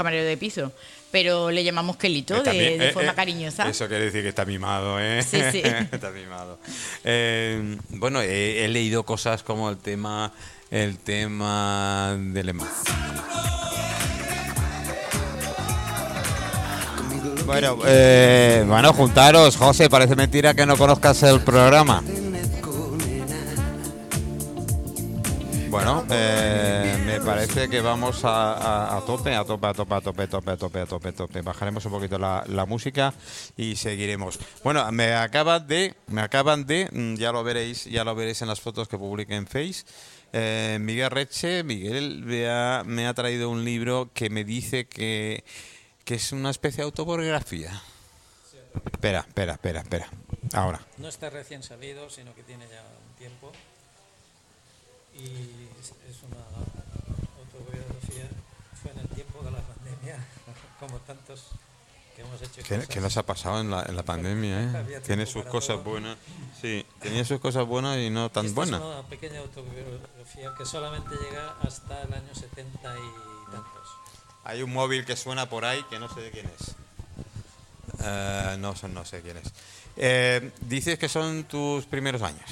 camarero de piso, pero le llamamos Kelito de, eh, forma eh, cariñosa. Eso quiere decir que está mimado, ¿eh? Sí, sí. está mimado. Eh, bueno, he, he leído cosas como el tema, el tema del EMA. Bueno, bueno, juntaros, José, parece mentira que no conozcas el programa. Bueno, eh, parece que vamos a, tope, a tope, a tope, a tope, a tope, a tope, a tope, a tope. Bajaremos un poquito la, música y seguiremos. Bueno, me acaban de, me acaban de, mm, ya lo veréis, ya lo veréis en las fotos que publique en Face. eh, Miguel Reche, Miguel me ha, traído un libro que me dice que, que es una especie de autobiografía. Espera, espera, espera, espera. Ahora. No está recién salido, sino que tiene ya un tiempo. Y es una. Fue en el tiempo de la pandemia, como tantos que hemos hecho. ¿Qué, qué les ha pasado en la, en la pandemia? ¿eh? Tiene sus cosas todo. buenas. Sí, tenía sus cosas buenas y no tan Esta buenas. Es una pequeña autobiografía que solamente llega hasta el año 70 y tantos. Hay un móvil que suena por ahí que no sé de quién es. Eh, no, sé- no sé quién es. Eh, dices que son tus primeros años.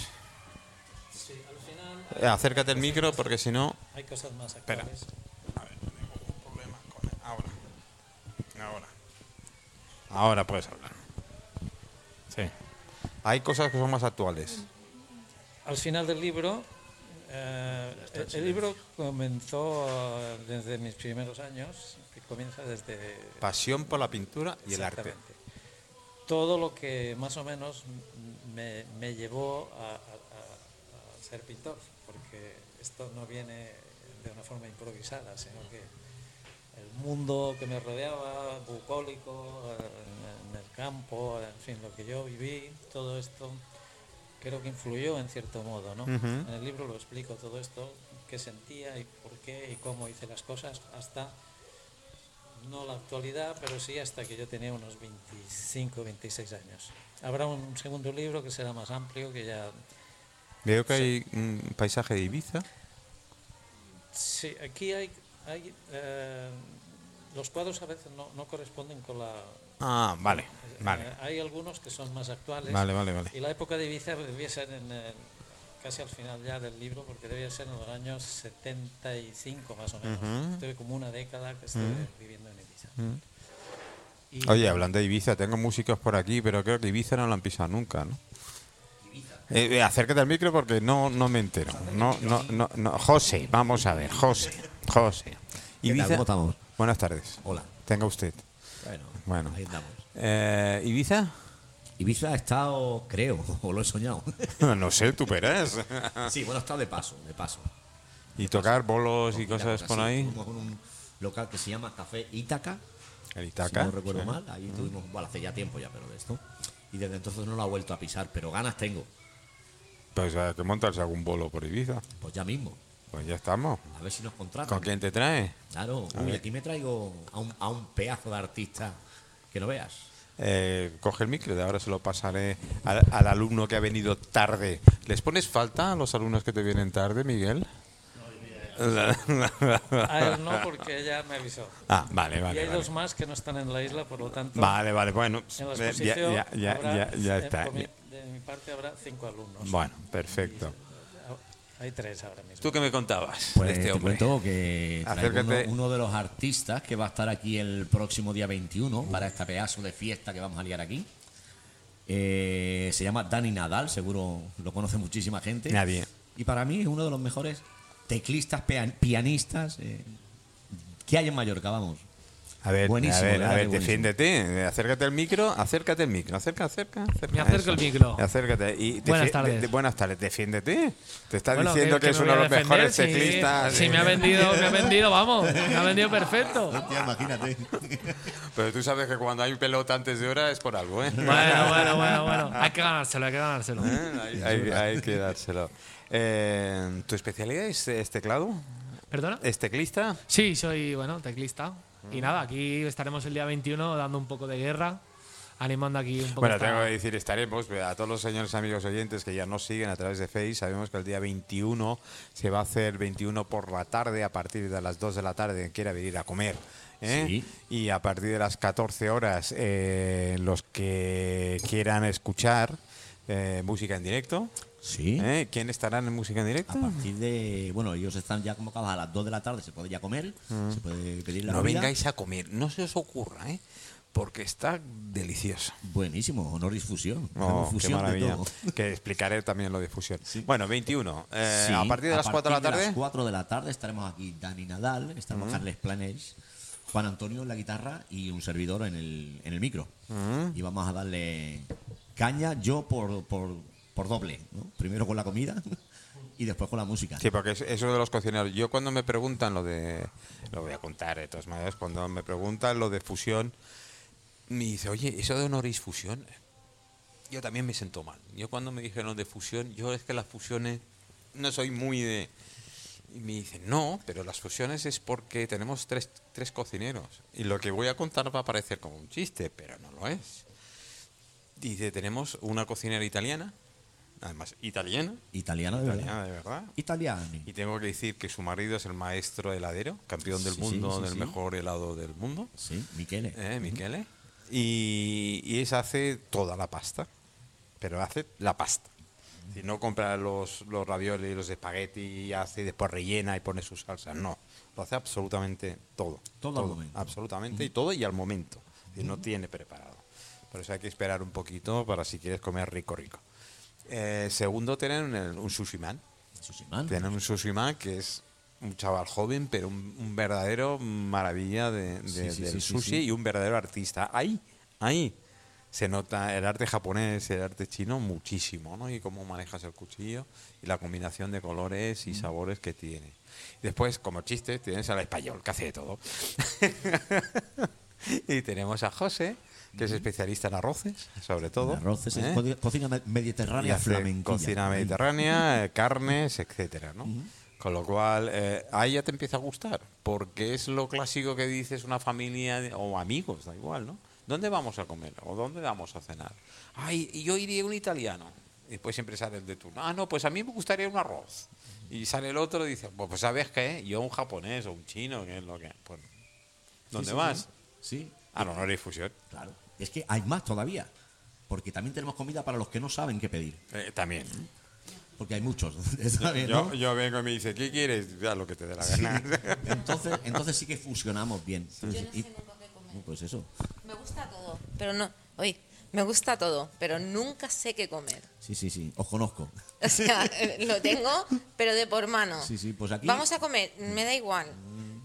Sí, al final Eh, acércate al micro porque si no... hay cosas más Espera. actuales. A ver, tengo un problema con Ahora. Ahora. Ahora puedes hablar. Sí. Hay cosas que son más actuales. Al final del libro, eh, el, el libro comenzó eh, desde mis primeros años, que comienza desde Pasión por la pintura y el arte. Exactamente. Todo lo que más o menos me, me llevó a, a- a- a ser pintor, porque esto no viene de una forma improvisada, sino que el mundo que me rodeaba, bucólico, en, en el campo, en fin, lo que yo viví, todo esto creo que influyó en cierto modo, ¿no? En el libro lo explico todo esto, qué sentía y por qué y cómo hice las cosas hasta no la actualidad, pero sí hasta que yo tenía unos 25, 26 años. Habrá un segundo libro que será más amplio, que ya... Veo que hay un paisaje de Ibiza. Sí, aquí hay... hay eh, los cuadros a veces no, no corresponden con la... Ah, vale, eh, vale. hay algunos que son más actuales. Vale, vale, vale. Y la época de Ibiza debía ser en el- casi al final ya del libro, porque debía ser en los años 75 más o menos. Ujú. Estuve como una década que estuve viviendo en Ibiza. Y-. Oye, hablando de Ibiza, tengo músicos por aquí, pero creo que Ibiza no lo han pisado nunca, ¿no? Eh, eh, acércate al micro porque no, no me entero. No, no, no, no. José, vamos a ver, José, José. Ibiza. ¿Cómo estamos? Buenas tardes. Hola. Tenga usted. Bueno, Bueno. ahí andamos. Eh, ¿Ibiza? Ibiza ha estado, creo, o lo he soñado. no sé, tú verás. sí, bueno, ha estado de paso, de paso. y tocar bolos y cosas por ahí. Con un local que se llama Café Ítaca, El si Itaca. no recuerdo sí. mal. Ahí tuvimos, bueno, hace ya tiempo ya, pero de esto. Y desde entonces no lo ha vuelto a pisar, pero ganas tengo. Pues hay que montarse algún bolo por Ibiza. Pues ya mismo. Pues ya estamos. A ver si nos contratan. ¿Con quién te trae? Claro, uy, aquí me traigo a un, a un pedazo de artista que no veas. Eh, coge el micro, de ahora se lo pasaré al, al alumno que ha venido tarde. ¿Les pones falta a los alumnos que te vienen tarde, Miguel? A él no, porque ya me avisó. ah, vale, y vale. hay Vale, dos más que no están en la isla, por lo tanto, vale, vale, bueno. en la eh, Ya, ya, ya, habrá, ya, ya eh, está. mi- de mi parte habrá cinco alumnos. Bueno, perfecto. Hay tres ahora mismo. ¿Tú qué me contabas Pues de este te hombre? cuento que uno, uno de los artistas que va a estar aquí el próximo día 21 para esta pedazo de fiesta que vamos a liar aquí. Eh, se llama Dani Nadal, seguro lo conoce muchísima gente. Nadie. Y para mí es uno de los mejores teclistas, pianistas eh, que hay en Mallorca, vamos. A ver, Buenísimo, a ver, a defiéndete. eh, Acércate al micro, acércate al micro. Acerca, acerca, acerca. Me acerco el micro. Acércate. Y Buenas tardes. de- de- buenas tardes. Defiéndete. Te estás Bueno, diciendo que, es uno de los mejores sí. teclistas. Sí, me ha vendido, me ha vendido, vamos. Me ha vendido perfecto. imagínate. Pero tú sabes que cuando hay pelota antes de hora es por algo, ¿eh? Bueno, bueno, bueno, bueno. Hay que ganárselo, hay que ganárselo. ¿Eh? Hay, hay- hay que dárselo. Eh, ¿Tu especialidad es, es teclado? ¿Perdona? ¿Es teclista? Sí, soy, bueno, teclista. Mm. Y nada, aquí estaremos el día 21 dando un poco de guerra animando aquí un poco. Bueno, esta- tengo que decir, estaremos a todos los señores amigos oyentes que ya nos siguen a través de Face. Sabemos que el día 21 se va a hacer 21 por la tarde, a partir de las 2 de la tarde, quien quiera venir a comer. ¿eh? Sí. Y a partir de las 14 horas, eh, los que quieran escuchar eh, música en directo. Sí. ¿eh? ¿Quién estará en música en directo? A partir de. Bueno, ellos están ya convocados a las 2 de la tarde, se puede ya comer, se puede pedir la Mm. No comida. vengáis a comer, no se os ocurra, ¿eh? porque está delicioso. Buenísimo, honor y fusión. Oh, qué fusión de maravilla. todo. Que explicaré también lo de fusión. Bueno, 21. eh, Sí, a partir de las 4 de la tarde. las 4 de la tarde estaremos aquí Dani Nadal, estaremos Carles Planels, Juan Antonio en la guitarra y un servidor en el, en el micro. Y vamos a darle caña yo por, por, por doble. ¿no? Primero con la comida y después con la música. Sí, porque es- eso de los cocineros. Yo cuando me preguntan lo de. Lo voy a contar de todas maneras. Cuando me preguntan lo de fusión, me dice, oye, eso de honoris fusión. Yo también me siento mal. Yo cuando me dijeron de fusión, yo es que las fusiones no soy muy de. Y me dicen, no, pero las fusiones es porque tenemos tres, tres cocineros. Y lo que voy a contar va a parecer como un chiste, pero no lo es. Dice, tenemos una cocinera italiana, además italiana, Italiano de verdad. italiana de verdad, Italiani. y tengo que decir que su marido es el maestro heladero, campeón del Sí, mundo, sí, sí, del mejor helado del mundo, Sí, Michele. ¿eh, Michele. Y, y esa hace toda la pasta, pero hace la pasta. Si no compra los, los raviolis, los espagueti y hace y después rellena y pone su salsa, no. Lo hace absolutamente todo. Todo al momento. Absolutamente y todo y al momento. Y no tiene preparado. Por eso hay que esperar un poquito para si quieres comer rico, rico. Eh, segundo, tienen el- un sushi man. Sushi Man. Tienen un sushi man que es un chaval joven, pero un, un verdadero maravilla de, de- Sí, sí, del sí, sushi y un verdadero artista. Ahí, ahí se nota el arte japonés, el arte chino muchísimo, ¿no? Y cómo manejas el cuchillo y la combinación de colores Mm. y sabores que tiene. Después, como chiste, tienes al español que hace de todo. y tenemos a José, que es especialista en arroces, sobre todo. Arroces, es ¿eh? co- cocina mediterránea flamenquilla. cocina mediterránea, eh, carnes, etcétera, ¿no? Con lo cual, eh, ahí ya te empieza a gustar, porque es lo clásico que dices una familia o amigos, da igual, ¿no? ¿Dónde vamos a comer? ¿O dónde vamos a cenar? Ay, yo iría un italiano. Y después siempre sale el de turno. Ah, no, pues a mí me gustaría un arroz. Y sale el otro y dice, pues, pues, ¿sabes qué? Yo un japonés o un chino, que es lo que... Pues, ¿Dónde sí, vas? Sí, A la honor y fusión. claro. Es que hay más todavía. Porque también tenemos comida para los que no saben qué pedir. Eh, también. Porque hay muchos. Bien, Yo, ¿no? yo vengo y me dice, ¿qué quieres? Ya lo que te dé la gana. Entonces, entonces sí que fusionamos bien. Yo no Y- sé nunca qué comer. pues eso. Me gusta todo, pero no. Oye, me gusta todo, pero nunca sé qué comer. Sí, sí, sí. Os conozco. O sea, lo tengo, pero de por mano. Sí, sí, pues aquí- Vamos a comer, me da igual.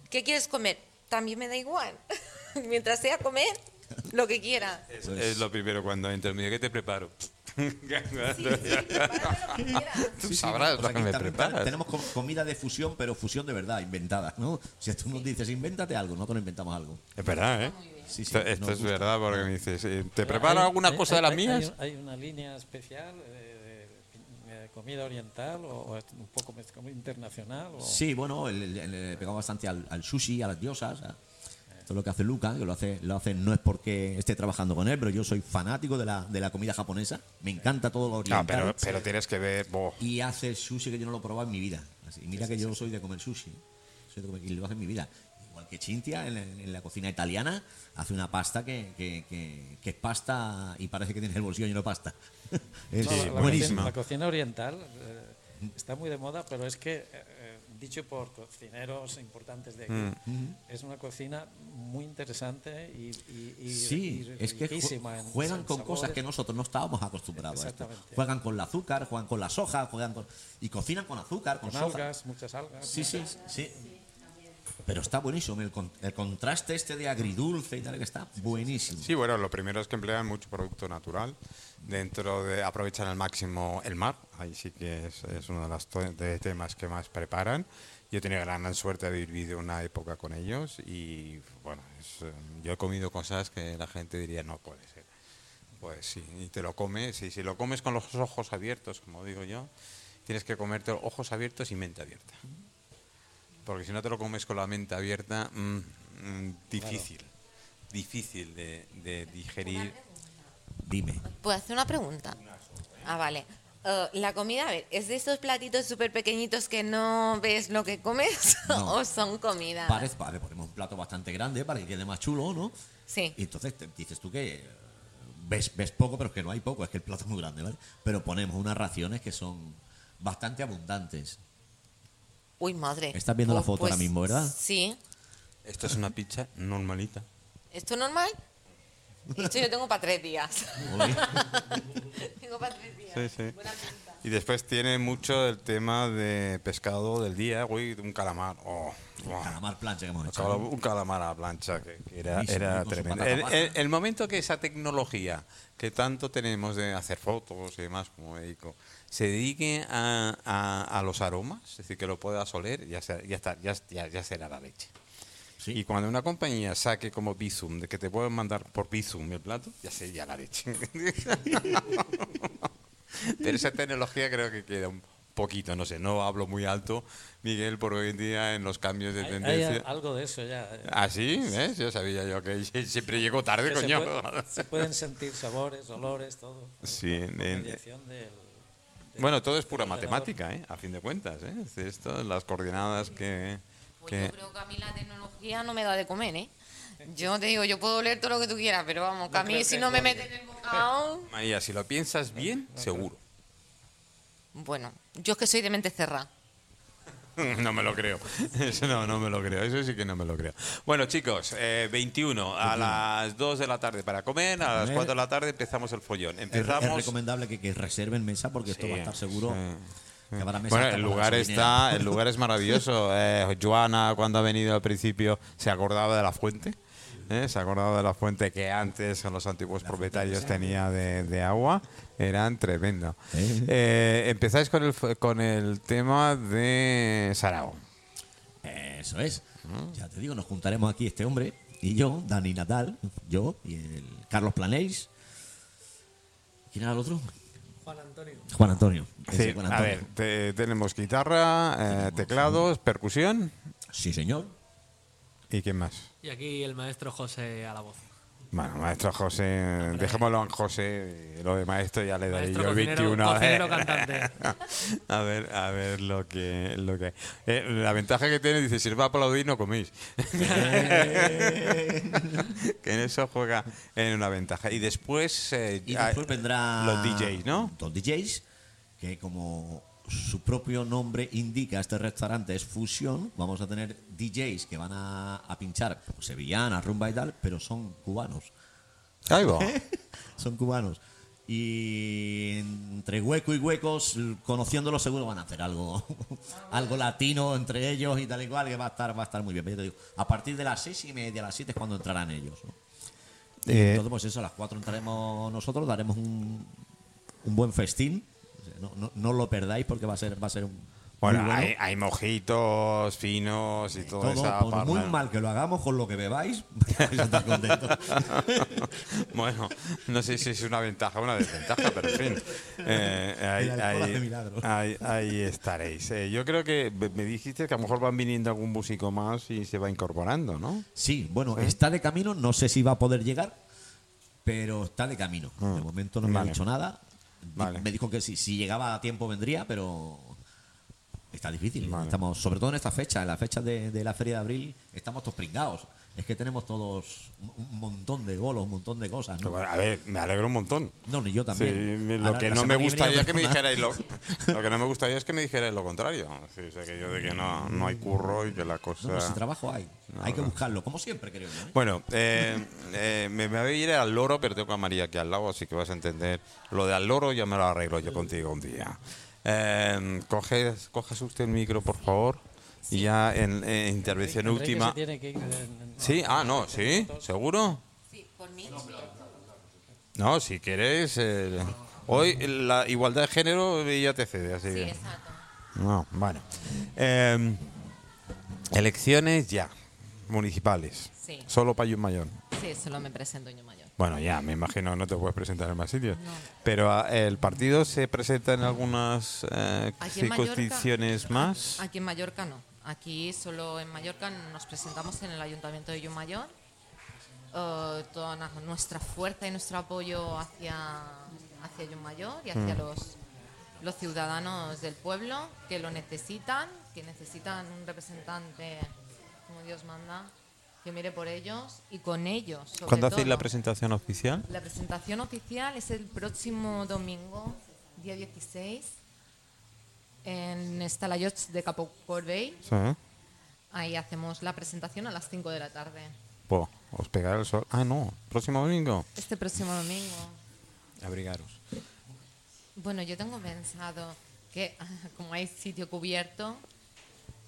¿Qué quieres comer? También me da igual. Mientras sea comer, lo que quiera. Es, es lo primero cuando entro. Me dice, ¿qué te preparo? Tú Sí, sí, sabrás lo que me preparas. Tenemos com- comida de fusión, pero fusión de verdad, inventada. ¿no? Si tú nos dices, invéntate algo, nosotros inventamos algo. Es verdad, ¿eh? Sí, sí, esto esto es gusta. verdad porque me dices, eh, ¿te Hay- preparo alguna hay- cosa de las hay- hay mías? Hay, una línea especial de, de- de comida oriental o, o un poco internacional. O, Sí, bueno, le, le- le pegamos bastante al, al sushi, a las diosas. a- esto es lo que hace Luca, que lo hace, lo hace no es porque esté trabajando con él, pero yo soy fanático de la, de la comida japonesa. Me encanta todo lo No, oriental. pero, pero tienes que ver. Y hace sushi que yo no lo he probado en mi vida. Así, mira que yo soy de comer sushi. Soy de comer- y lo hace en mi vida. Igual que Cintia, en, la- en la cocina italiana, hace una pasta que, que- que- que es pasta y parece que tiene el bolsillo lleno de pasta. es No, la- la, cocina, la cocina oriental eh, está muy de moda, pero es que, eh, eh, dicho por cocineros importantes de aquí, Mm. es una cocina muy interesante y, y- y- Sí, y es que ju- riquísima en- juegan con cosas que nosotros no estábamos acostumbrados a esto. Juegan con el azúcar, juegan con la soja, juegan con... Y cocinan con azúcar, con, Con soja. algas, muchas algas. Sí, sí, sí. Pero está buenísimo. El, con- el contraste este de agridulce y tal que está buenísimo. Sí, bueno, lo primero es que emplean mucho producto natural. Dentro de aprovechan al máximo el mar. Ahí sí que es, es uno de los de temas que más preparan. Yo he tenido gran suerte de vivido una época con ellos y bueno, es, yo he comido cosas que la gente diría no puede ser. Pues sí, y te lo comes, y si lo comes con los ojos abiertos, como digo yo, tienes que comerte ojos abiertos y mente abierta. Porque si no te lo comes con la mente abierta, mm, mm, difícil, difícil de, de digerir. Dime. ¿Puedo hacer una pregunta? Ah, vale. Eh, la comida, a ver, ¿es de estos platitos súper pequeñitos que no ves lo que comes? No. ¿O son comida? Parece, vale, ponemos un plato bastante grande para que quede más chulo, ¿no? Sí. Y entonces te- dices tú que eh, ves, ves poco, pero es que no hay poco, es que el plato es muy grande, ¿vale? Pero ponemos unas raciones que son bastante abundantes. Uy, madre. Estás viendo la Pues- foto ahora mismo, ¿verdad? Sí. Esto es una pizza normalita. ¿Esto es normal? Esto yo tengo para tres días. Tengo para tres días. Sí, sí. Buena pinta. Y después tiene mucho el tema de pescado del día, güey, un calamar. Oh, wow. Calamar plancha que hemos Un hecho. Un calamar a la plancha que, que era, tremendo. El, pasa. el- el momento que esa tecnología que tanto tenemos de hacer fotos y demás como médico se dedique a, a- a los aromas, es decir, que lo puedas oler, ya, sea- ya, está, ya, ya, ya será la leche. Sí. Y cuando una compañía saque como Bizum, de que te pueden mandar por Bizum el plato, ya sería la leche. Pero esa tecnología creo que queda un poquito, no sé, no hablo muy alto, Miguel, por hoy en día en los cambios de Hay, hay tendencia. algo de eso ya. eh, ¿Ah, sí? ¿Ves? Yo sabía yo que siempre llego tarde, que se, coño. puede- se pueden sentir sabores, olores, todo. Sí, en- mediación del- bueno, todo es pura del matemática, ¿eh? A fin de cuentas, ¿eh? Es Esto, las coordenadas que... Pues que- yo creo que a mí la tecnología no me da de comer, ¿eh? Yo te digo, yo puedo oler todo lo que tú quieras, pero vamos, que a mí creo si no me meten en el bocado... María, si lo piensas bien, seguro. Bueno, yo es que soy de mente cerrada. No me lo creo. Eso no, no me lo creo. Eso sí que no me lo creo. Bueno, chicos, eh, 21 a las 2 de la tarde para comer. A las Comer. 4 de la tarde empezamos el follón. Es, es Empezamos. recomendable que, que reserven mesa porque esto va a estar seguro. sí. Que Bueno, el lugar está, el lugar es maravilloso. Eh, Joana, cuando ha venido al principio, se acordaba de la fuente. ¿eh? Se acordaba de la fuente que antes los antiguos propietarios tenía de, de agua. Eran tremendo. Sí. Eh, empezáis con el, con el tema de Sarao. Eso es. Ya te digo, nos juntaremos aquí este hombre y yo, Dani Natal, yo y el Carlos Planells. ¿Quién era el otro? Juan Antonio. Juan Antonio. Ese Sí, Juan a Antonio. ver, te- tenemos guitarra, eh, teclados, percusión. Sí, señor. ¿Y quién más? Y aquí el maestro José a la voz. Bueno, maestro José, dejémoslo en José, lo de maestro ya le daré Maestro yo el cocinero- 21. cocinero cantante. a ver, a ver lo que, lo que. Eh, la ventaja que tiene, dice, si os va a aplaudir no coméis. que en eso juega en una ventaja. Y después, eh, Y ah, después vendrá los DJs, ¿no? Los DJs, que como su propio nombre indica, este restaurante es fusión. Vamos a tener DJs que van a, a pinchar pues, sevillana, rumba y tal, pero son cubanos. Ahí va. son cubanos. Y entre hueco y huecos, conociéndolos seguro van a hacer algo, algo latino entre ellos y tal y cual, que va a estar, va a estar muy bien. Pero yo te digo, a partir de las seis y media, a las siete es cuando entrarán ellos. ¿no? Eh, Entonces, pues eso, a las cuatro entraremos nosotros, daremos un, un buen festín. No, no, no lo perdáis porque va a ser, va a ser un bueno, bueno. hay, hay mojitos finos y toda Todo, esa por muy mal que lo hagamos con lo que bebáis, vais a estar contentos. bueno, no sé si es una ventaja o una desventaja, pero en fin. eh, ahí, ahí- ahí- estaréis. Eh, yo creo que me dijiste que a lo mejor van viniendo algún músico más y se va incorporando, ¿no? Sí, bueno, está de camino, no sé si va a poder llegar, pero está de camino. De momento no me. Vale. ha dicho nada. Vale. Me dijo que si, si llegaba a tiempo vendría, pero está difícil. Vale. Estamos, sobre todo en esta fecha, en la fecha de, de la feria de abril, estamos todos pringados. Es que tenemos todos un montón de bolos, un montón de cosas. ¿no? A ver, me alegro un montón. No, ni yo también. lo Ahora, que no me gustaría otra que me dijerais lo, lo que no me gustaría es que me dijerais lo contrario. Sí, o sea, que yo de que no, no hay curro y que la cosa. No, no, si trabajo hay. hay que buscarlo, como siempre, creo yo. ¿eh? Bueno, eh, eh, me, me voy a ir al loro, pero tengo a María aquí al lado, así que vas a entender. Lo de al loro ya me lo arreglo yo contigo un día. Coges, coges usted el micro, por favor. Y ya en, en intervención Enrique última. se tiene que ir en- en- Sí, ah, no, sí, seguro. Sí, por mí. No, si quieres. eh, hoy la igualdad de género ya te cede, así Sí, que. exacto. No, bueno. Eh, elecciones ya, municipales. Sí. Solo para Mayón. Sí, solo me presento yo mayor. Bueno, ya, me imagino no te puedes presentar en más sitios. Pero ah, el partido se presenta en algunas eh, en circunscripciones más. Aquí en Mallorca no. Aquí solo en Mallorca nos presentamos en el Ayuntamiento de Yumayor eh, toda nuestra fuerza y nuestro apoyo hacia, hacia Yumayor y hacia los, los ciudadanos del pueblo que lo necesitan, que necesitan un representante como Dios manda, que mire por ellos y con ellos. sobre ¿Cuándo hacéis la presentación oficial? La presentación oficial es el próximo domingo, día 16, en Estalayots de Capo Corbey. Sí. Ahí hacemos la presentación a las 5 de la tarde. Po, os pegará el sol. Ah, no. Próximo domingo. Este próximo domingo. Abrigaros. Bueno, yo tengo pensado que como hay sitio cubierto,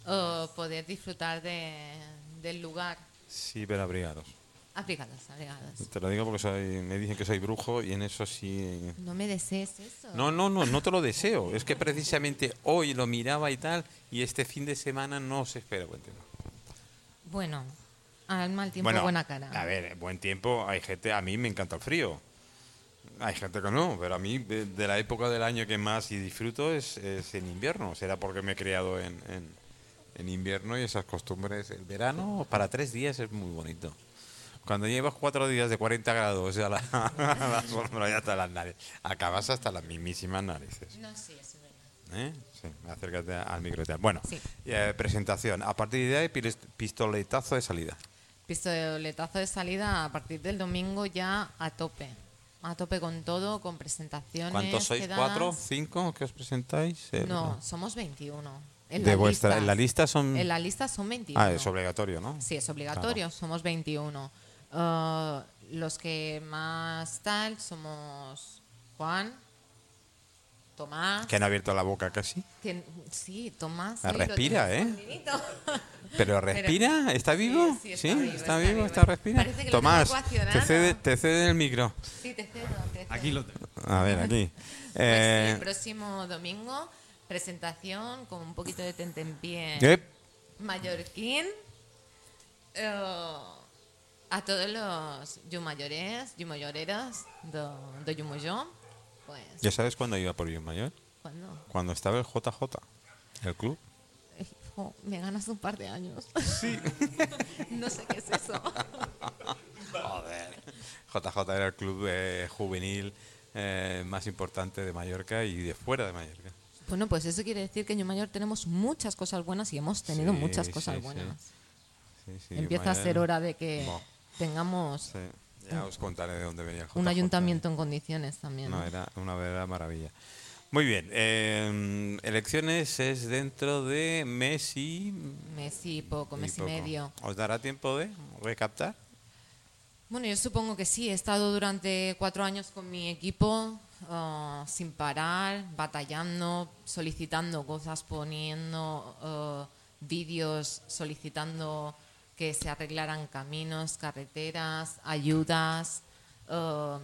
eh, poder disfrutar de, del lugar. Sí, pero abrigaros. Abrigados, abrigados. Te lo digo porque soy, me dicen que soy brujo y en eso sí. No me desees eso. No, no, no, no te lo deseo. Es que precisamente hoy lo miraba y tal, y este fin de semana no se espera buen tiempo. Bueno, al mal tiempo buena cara. A ver, buen tiempo, hay gente, a mí me encanta el frío. Hay gente que no, pero a mí de, de la época del año que más y disfruto es, es en invierno. Será porque me he criado en, en- en invierno y esas costumbres. El verano para tres días es muy bonito. Cuando llevas cuatro días de 40 grados a la, a la sombra y hasta las narices, acabas hasta las mismísimas narices. No, sí, eso es verdad. ¿Eh? Sí, acércate al micro. Bueno, Sí. eh, presentación. A partir de ahí, pistoletazo de salida. Pistoletazo de salida a partir del domingo ya a tope. A tope con todo, con presentaciones. ¿Cuántos sois? quedadas. ¿Cuatro? ¿Cinco que os presentáis? Eh, No, somos 21. En De la vuestra, lista. en la lista son... En la lista son 21. Ah, es obligatorio, ¿no? Sí, es obligatorio, somos 21. Uh, los que más tal somos Juan, Tomás. Que han abierto la boca casi. que- sí, Tomás. Ah, respira, ¿eh? ¿Pero respira? ¿Está vivo? sí, está vivo, ¿Está está vivo? vivo. ¿Está respira? Que Tomás, te cede, te cede el micro. Sí, te cedo, te cedo. Aquí lo tengo. A ver, aquí. Pues sí, Eh, el próximo domingo, presentación con un poquito de tentempié ¿qué? mallorquín. eh, a todos los yumayores, yumayoreras de, de Yumoyó. Pues, ¿Ya sabes cuándo iba por Mayor? cuando Cuando estaba el JJ, el club. Me ganas un par de años. Sí. no sé qué es eso. Joder. JJ era el club eh, juvenil eh, más importante de Mallorca y de fuera de Mallorca. Bueno, pues eso quiere decir que en Yumayor tenemos muchas cosas buenas y hemos tenido Sí, muchas cosas sí. buenas. Sí, sí, Empieza a Mayor- ser hora de que tengamos sí. Ya os contaré de dónde venía JJ. un ayuntamiento en condiciones también. No, era una verdadera maravilla. Muy bien. eh, elecciones es dentro de mes y. Mes y poco, mes y, poco. medio. ¿Os dará tiempo de recaptar? Bueno, yo supongo que sí. He estado durante cuatro años con mi equipo ah, sin parar, batallando, solicitando cosas, poniendo ah, vídeos, solicitando que se arreglaran caminos, carreteras, ayudas. ah,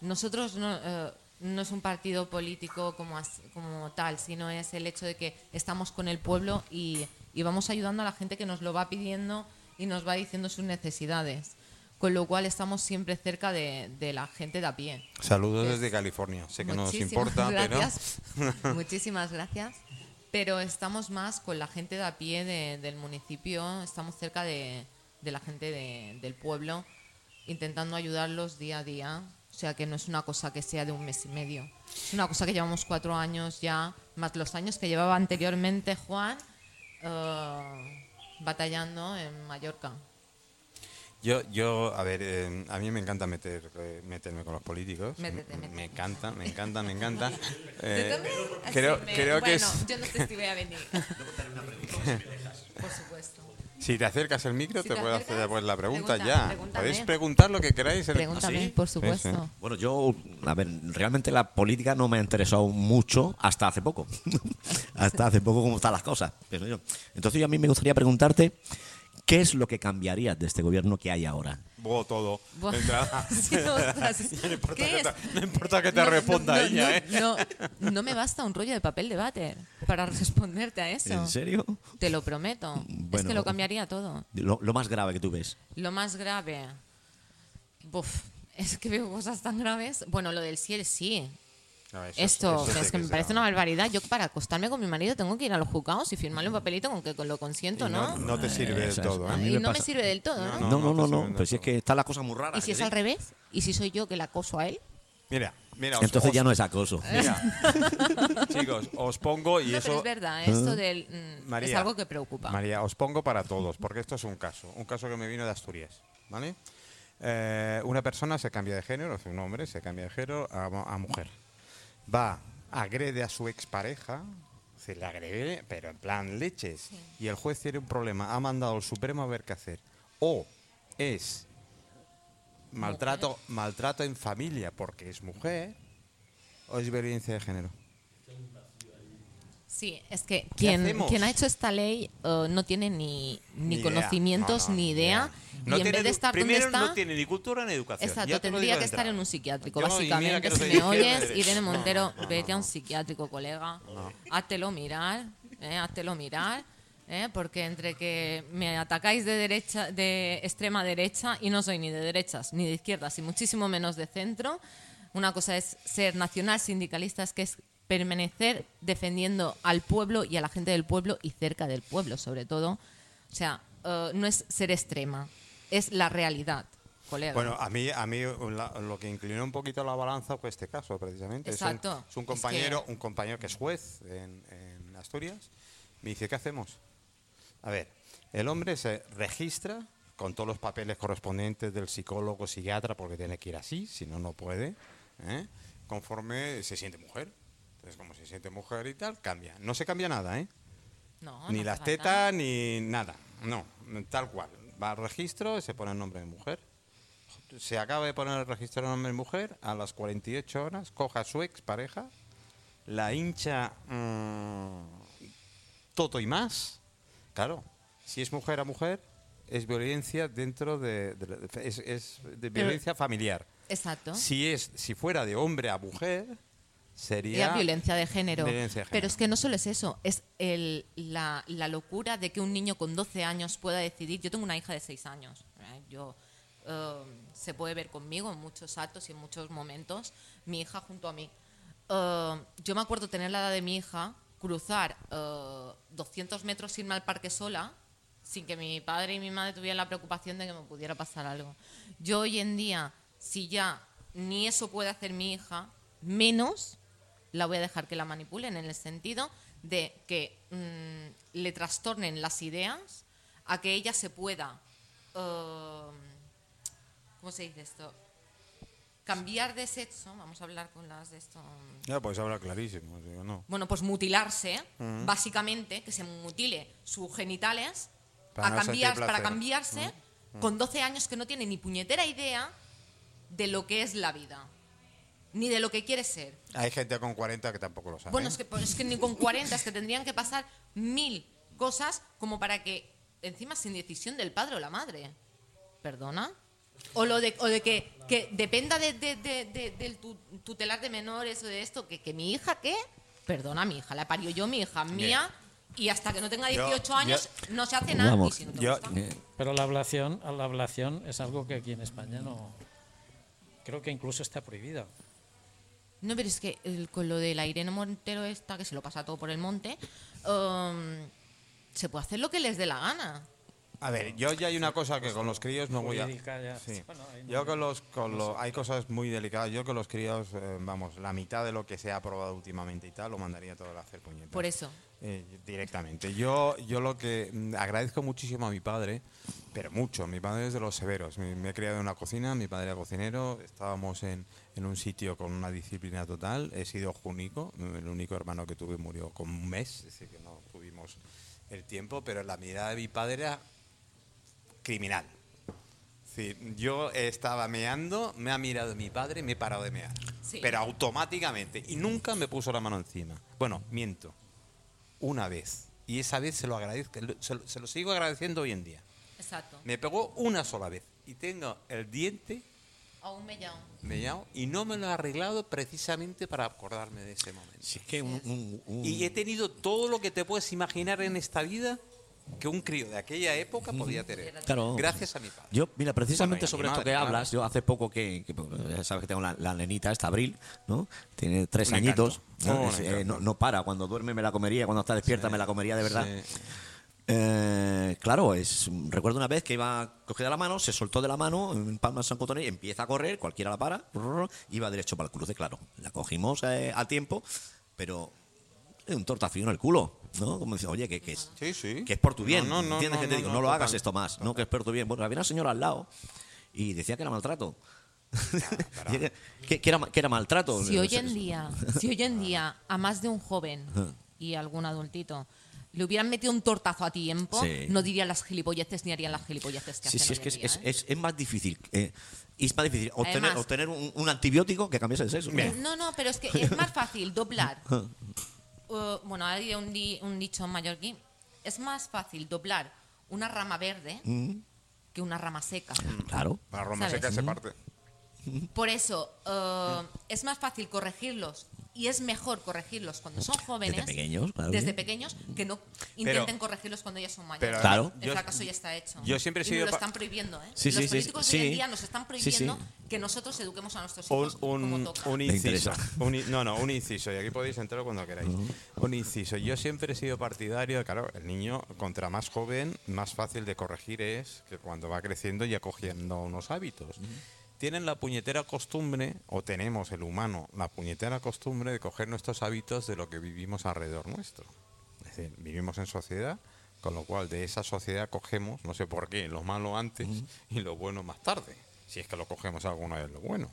nosotros no, eh, no es un partido político como, as- como tal, sino es el hecho de que estamos con el pueblo y, y vamos ayudando a la gente que nos lo va pidiendo y nos va diciendo sus necesidades. Con lo cual estamos siempre cerca de, de la gente de a pie. Saludos desde California. Sé que no nos importa, gracias. Muchísimas gracias. Pero estamos más con la gente de a pie de- del municipio, estamos cerca de, de la gente de- del pueblo, intentando ayudarlos día a día. O sea que no es una cosa que sea de un mes y medio. Es una cosa que llevamos cuatro años ya, más los años que llevaba anteriormente Juan eh, batallando en Mallorca. Pero. Yo, yo a ver, eh, a mí me encanta meter, eh, meterme con los políticos. Métete, Me- métete. Me encanta, me encanta, me encanta. ¿Tú Eh? Así creo me- creo que bueno, es. yo no sé si voy a venir. Por supuesto. Si te acercas el micro, Si te te puedo hacer pues, la pregunta ya. pregúntame. Podéis preguntar lo que queráis. el- Pregúntame, ¿Ah, sí? por Sí, supuesto. sí. Bueno, yo, a ver, realmente la política no me ha interesado mucho hasta hace poco. hasta hace poco cómo están las cosas. pienso yo. Entonces yo a mí me gustaría preguntarte, ¿qué es lo que cambiaría de este gobierno que hay ahora? Todo. Entra- Sí, no importa ¿Qué que es? te- no importa que te No, responda no, ella, no, ¿eh? No, no me basta un rollo de papel de váter para responderte a eso. ¿En serio? Te lo prometo. es que lo cambiaría todo. Lo, lo más grave que tú ves. Lo más grave. Buf, es que veo cosas tan graves. Bueno, lo del cielo sí. No, eso- Esto, eso sí es que me parece una barbaridad. Yo para acostarme con mi marido tengo que ir a los juzgados y firmarle un papelito con que lo consiento, ¿no? no, no te sirve del es. todo, ¿eh? y no me sirve del todo, ¿no? No, No, no, no, Pero si es que está la cosa muy rara. ¿Y si es al revés? ¿Y si soy yo que la acoso a él? Mira, mira. os- Entonces os- ya no es acoso. Mira, chicos, os pongo y No, pero eso. es verdad, esto del, mm, es María, algo que preocupa. María, os pongo para todos, porque esto es un caso, un caso que me vino de Asturias, ¿vale? Eh, una persona se cambia de género, es un hombre, se cambia de género a, a mujer. Va, agrede a su expareja, se le agrede, pero en plan leches. Y el juez tiene un problema, ha mandado al Supremo a ver qué hacer. O es maltrato, maltrato en familia porque es mujer, o es violencia de género. Sí, es que quien, quien ha hecho esta ley eh, no tiene ni, ni, idea. conocimientos No, no, ni idea. No y en vez de estar donde está, no tiene ni cultura ni educación. exacto, Ya tendría que estar en un psiquiátrico, Yo, básicamente. Si me oyes. Irene Montero, vete a un psiquiátrico, colega. Háztelo mirar, eh, háztelo mirar. eh, porque entre que me atacáis de derecha, de extrema derecha y no soy ni de derechas ni de izquierdas y muchísimo menos de centro, una cosa es ser nacional sindicalista, es que es permanecer defendiendo al pueblo y a la gente del pueblo y cerca del pueblo, sobre todo. O sea, eh, no es ser extrema, es la realidad, colega. Bueno, a mí, a mí la- lo que inclinó un poquito la balanza fue este caso, precisamente. Es un- Exacto. Es un, Es compañero, que- un compañero que es juez en, en Asturias. Me dice, ¿qué hacemos? A ver, el hombre se registra con todos los papeles correspondientes del psicólogo, psiquiatra, porque tiene que ir así, si no, no puede, ¿eh? conforme se siente mujer. Entonces, como se siente mujer y tal, cambia. No se cambia nada, ¿eh? No, ni no las tetas, ni nada. No, tal cual. Va al registro y se pone el nombre de mujer. Se acaba de poner el registro de nombre de mujer, a las 48 horas coja a su expareja, la hincha mm, todo y más. Claro, si es mujer a mujer, es violencia dentro de, de la- es, es de violencia familiar. Exacto. Si es si fuera de hombre a mujer, sería Sería violencia de género. violencia de Pero es que no solo es eso, es el, la, la locura de que un niño con 12 años pueda decidir. Yo tengo una hija de 6 años. ¿eh? Yo, eh, se puede ver conmigo en muchos actos y en muchos momentos. Mi hija junto a mí. Eh, yo me acuerdo tener la edad de mi hija, cruzar eh, 200 metros irme al parque sola, sin que mi padre y mi madre tuvieran la preocupación de que me pudiera pasar algo. Yo hoy en día, si ya ni eso puede hacer mi hija, menos la voy a dejar que la manipulen en el sentido de que mm, le trastornen las ideas a que ella se pueda, eh, ¿cómo se dice esto? Cambiar de sexo, vamos a hablar con las de esto. Ya, pues habla clarísimo, no. Bueno, pues mutilarse, básicamente, que se mutile sus genitales Para a no cambiar, para cambiarse con 12 años que no tiene ni puñetera idea de lo que es la vida, ni de lo que quiere ser. Hay gente con 40 que tampoco lo sabe. Bueno, es que, pues, es que ni con 40, es que tendrían que pasar mil cosas como para que, encima sin decisión del padre o la madre. ¿Perdona? O, lo de, o de que, que dependa de, de- de- de- del tu- tutelar de menores o de esto, que, que mi hija, ¿qué? Perdona, mi hija, la parió yo, mi hija mía, y hasta que no tenga Yo- 18 años no se hace nada. Vamos, y si no te yo- gusta- Eh, Pero la ablación, la ablación es algo que aquí en España no. Creo que incluso está prohibida. No, pero es que el- con lo de la Irene Montero esta, que se lo pasa todo por el monte, um, se puede hacer lo que les dé la gana. A ver, yo ya hay una cosa que con los críos no voy a... Sí. Yo con los... Con los hay cosas muy delicadas. Yo con los críos, eh, vamos, la mitad de lo que se ha aprobado últimamente y tal, lo mandaría todo a hacer puñetas. Por eso. Eh, directamente. Yo, yo lo que mm, agradezco muchísimo a mi padre, pero mucho. Mi padre es de los severos. Me, me he criado en una cocina, mi padre era cocinero. Estábamos en, en un sitio con una disciplina total. He sido único. El único hermano que tuve murió con un mes, es decir, que no tuvimos el tiempo. Pero la mirada de mi padre era criminal. Yo estaba meando, me ha mirado mi padre y me he parado de mear. Sí. Pero automáticamente. Y nunca me puso la mano encima. Bueno, miento. Una vez. Y esa vez se lo agradezco, se lo, se lo sigo agradeciendo hoy en día. Exacto. Me pegó una sola vez. Y tengo el diente Aún me llamo. mellado y no me lo he arreglado precisamente para acordarme de ese momento. es que un, un- un- Y he tenido todo lo que te puedes imaginar en esta vida que un crío de aquella época podía tener. Claro. Gracias a mi padre. Yo, mira, precisamente Bueno, sobre mi esto madre, que hablas, yo hace poco que, que, pues, ya sabes que tengo la, la nenita, esta Abril, ¿no? Tiene tres Un añitos. ¿no? Un Es, eh, no, no para, cuando duerme me la comería, cuando está despierta me la comería de verdad. Sí. Eh, claro, es recuerdo una vez que iba cogida la mano, se soltó de la mano en Palma de San Cotonel, empieza a correr, cualquiera la para, iba derecho para el cruce, claro. La cogimos eh, a tiempo, pero eh, un tortazo en el culo, ¿no? Como dice, oye, que, que es, Sí, sí. que es por tu bien, No, no, no, ¿entiendes no, que te digo? no, No, lo hagas esto más, no, que es por tu bien. Bueno, había una señora al lado y decía que era maltrato. Que, era, que era maltrato. Si hoy en día, si hoy en día a más de un joven y algún adultito le hubieran metido un tortazo a tiempo, Sí. no dirían las gilipolleces ni harían las gilipolleces que Sí, hacen sí, es que en es, día, es, ¿eh? es- es más difícil. eh, es más difícil obtener, Además- obtener un, un antibiótico que cambiarse de sexo. No, no, pero es que es más fácil doblar. Uh, bueno, hay un, di- un dicho en mallorquín. Es más fácil doblar una rama verde que una rama seca. Claro. La ¿Sabes? seca se parte. Por eso uh, es más fácil corregirlos y es mejor corregirlos cuando son jóvenes. Desde pequeños, claro. desde pequeños, que no intenten corregirlos cuando ya son mayores. pero Claro. El yo- fracaso ya está hecho. yo siempre he Y sido nos lo están prohibiendo, ¿eh? Sí, Los sí, políticos sí. hoy en día nos están Sí, sí. prohibiendo que nosotros eduquemos a nuestros Un, hijos como un, toca. un inciso. Un no, no, un inciso. Y aquí podéis entrar cuando queráis. Un inciso. Yo siempre he sido partidario, claro, el niño, contra más joven, más fácil de corregir es que cuando va creciendo y acogiendo unos hábitos. Tienen la puñetera costumbre, o tenemos el humano, la puñetera costumbre de coger nuestros hábitos de lo que vivimos alrededor nuestro. Es decir, vivimos en sociedad, con lo cual de esa sociedad cogemos, no sé por qué, lo malo antes y lo bueno más tarde, si es que lo cogemos alguna vez lo bueno.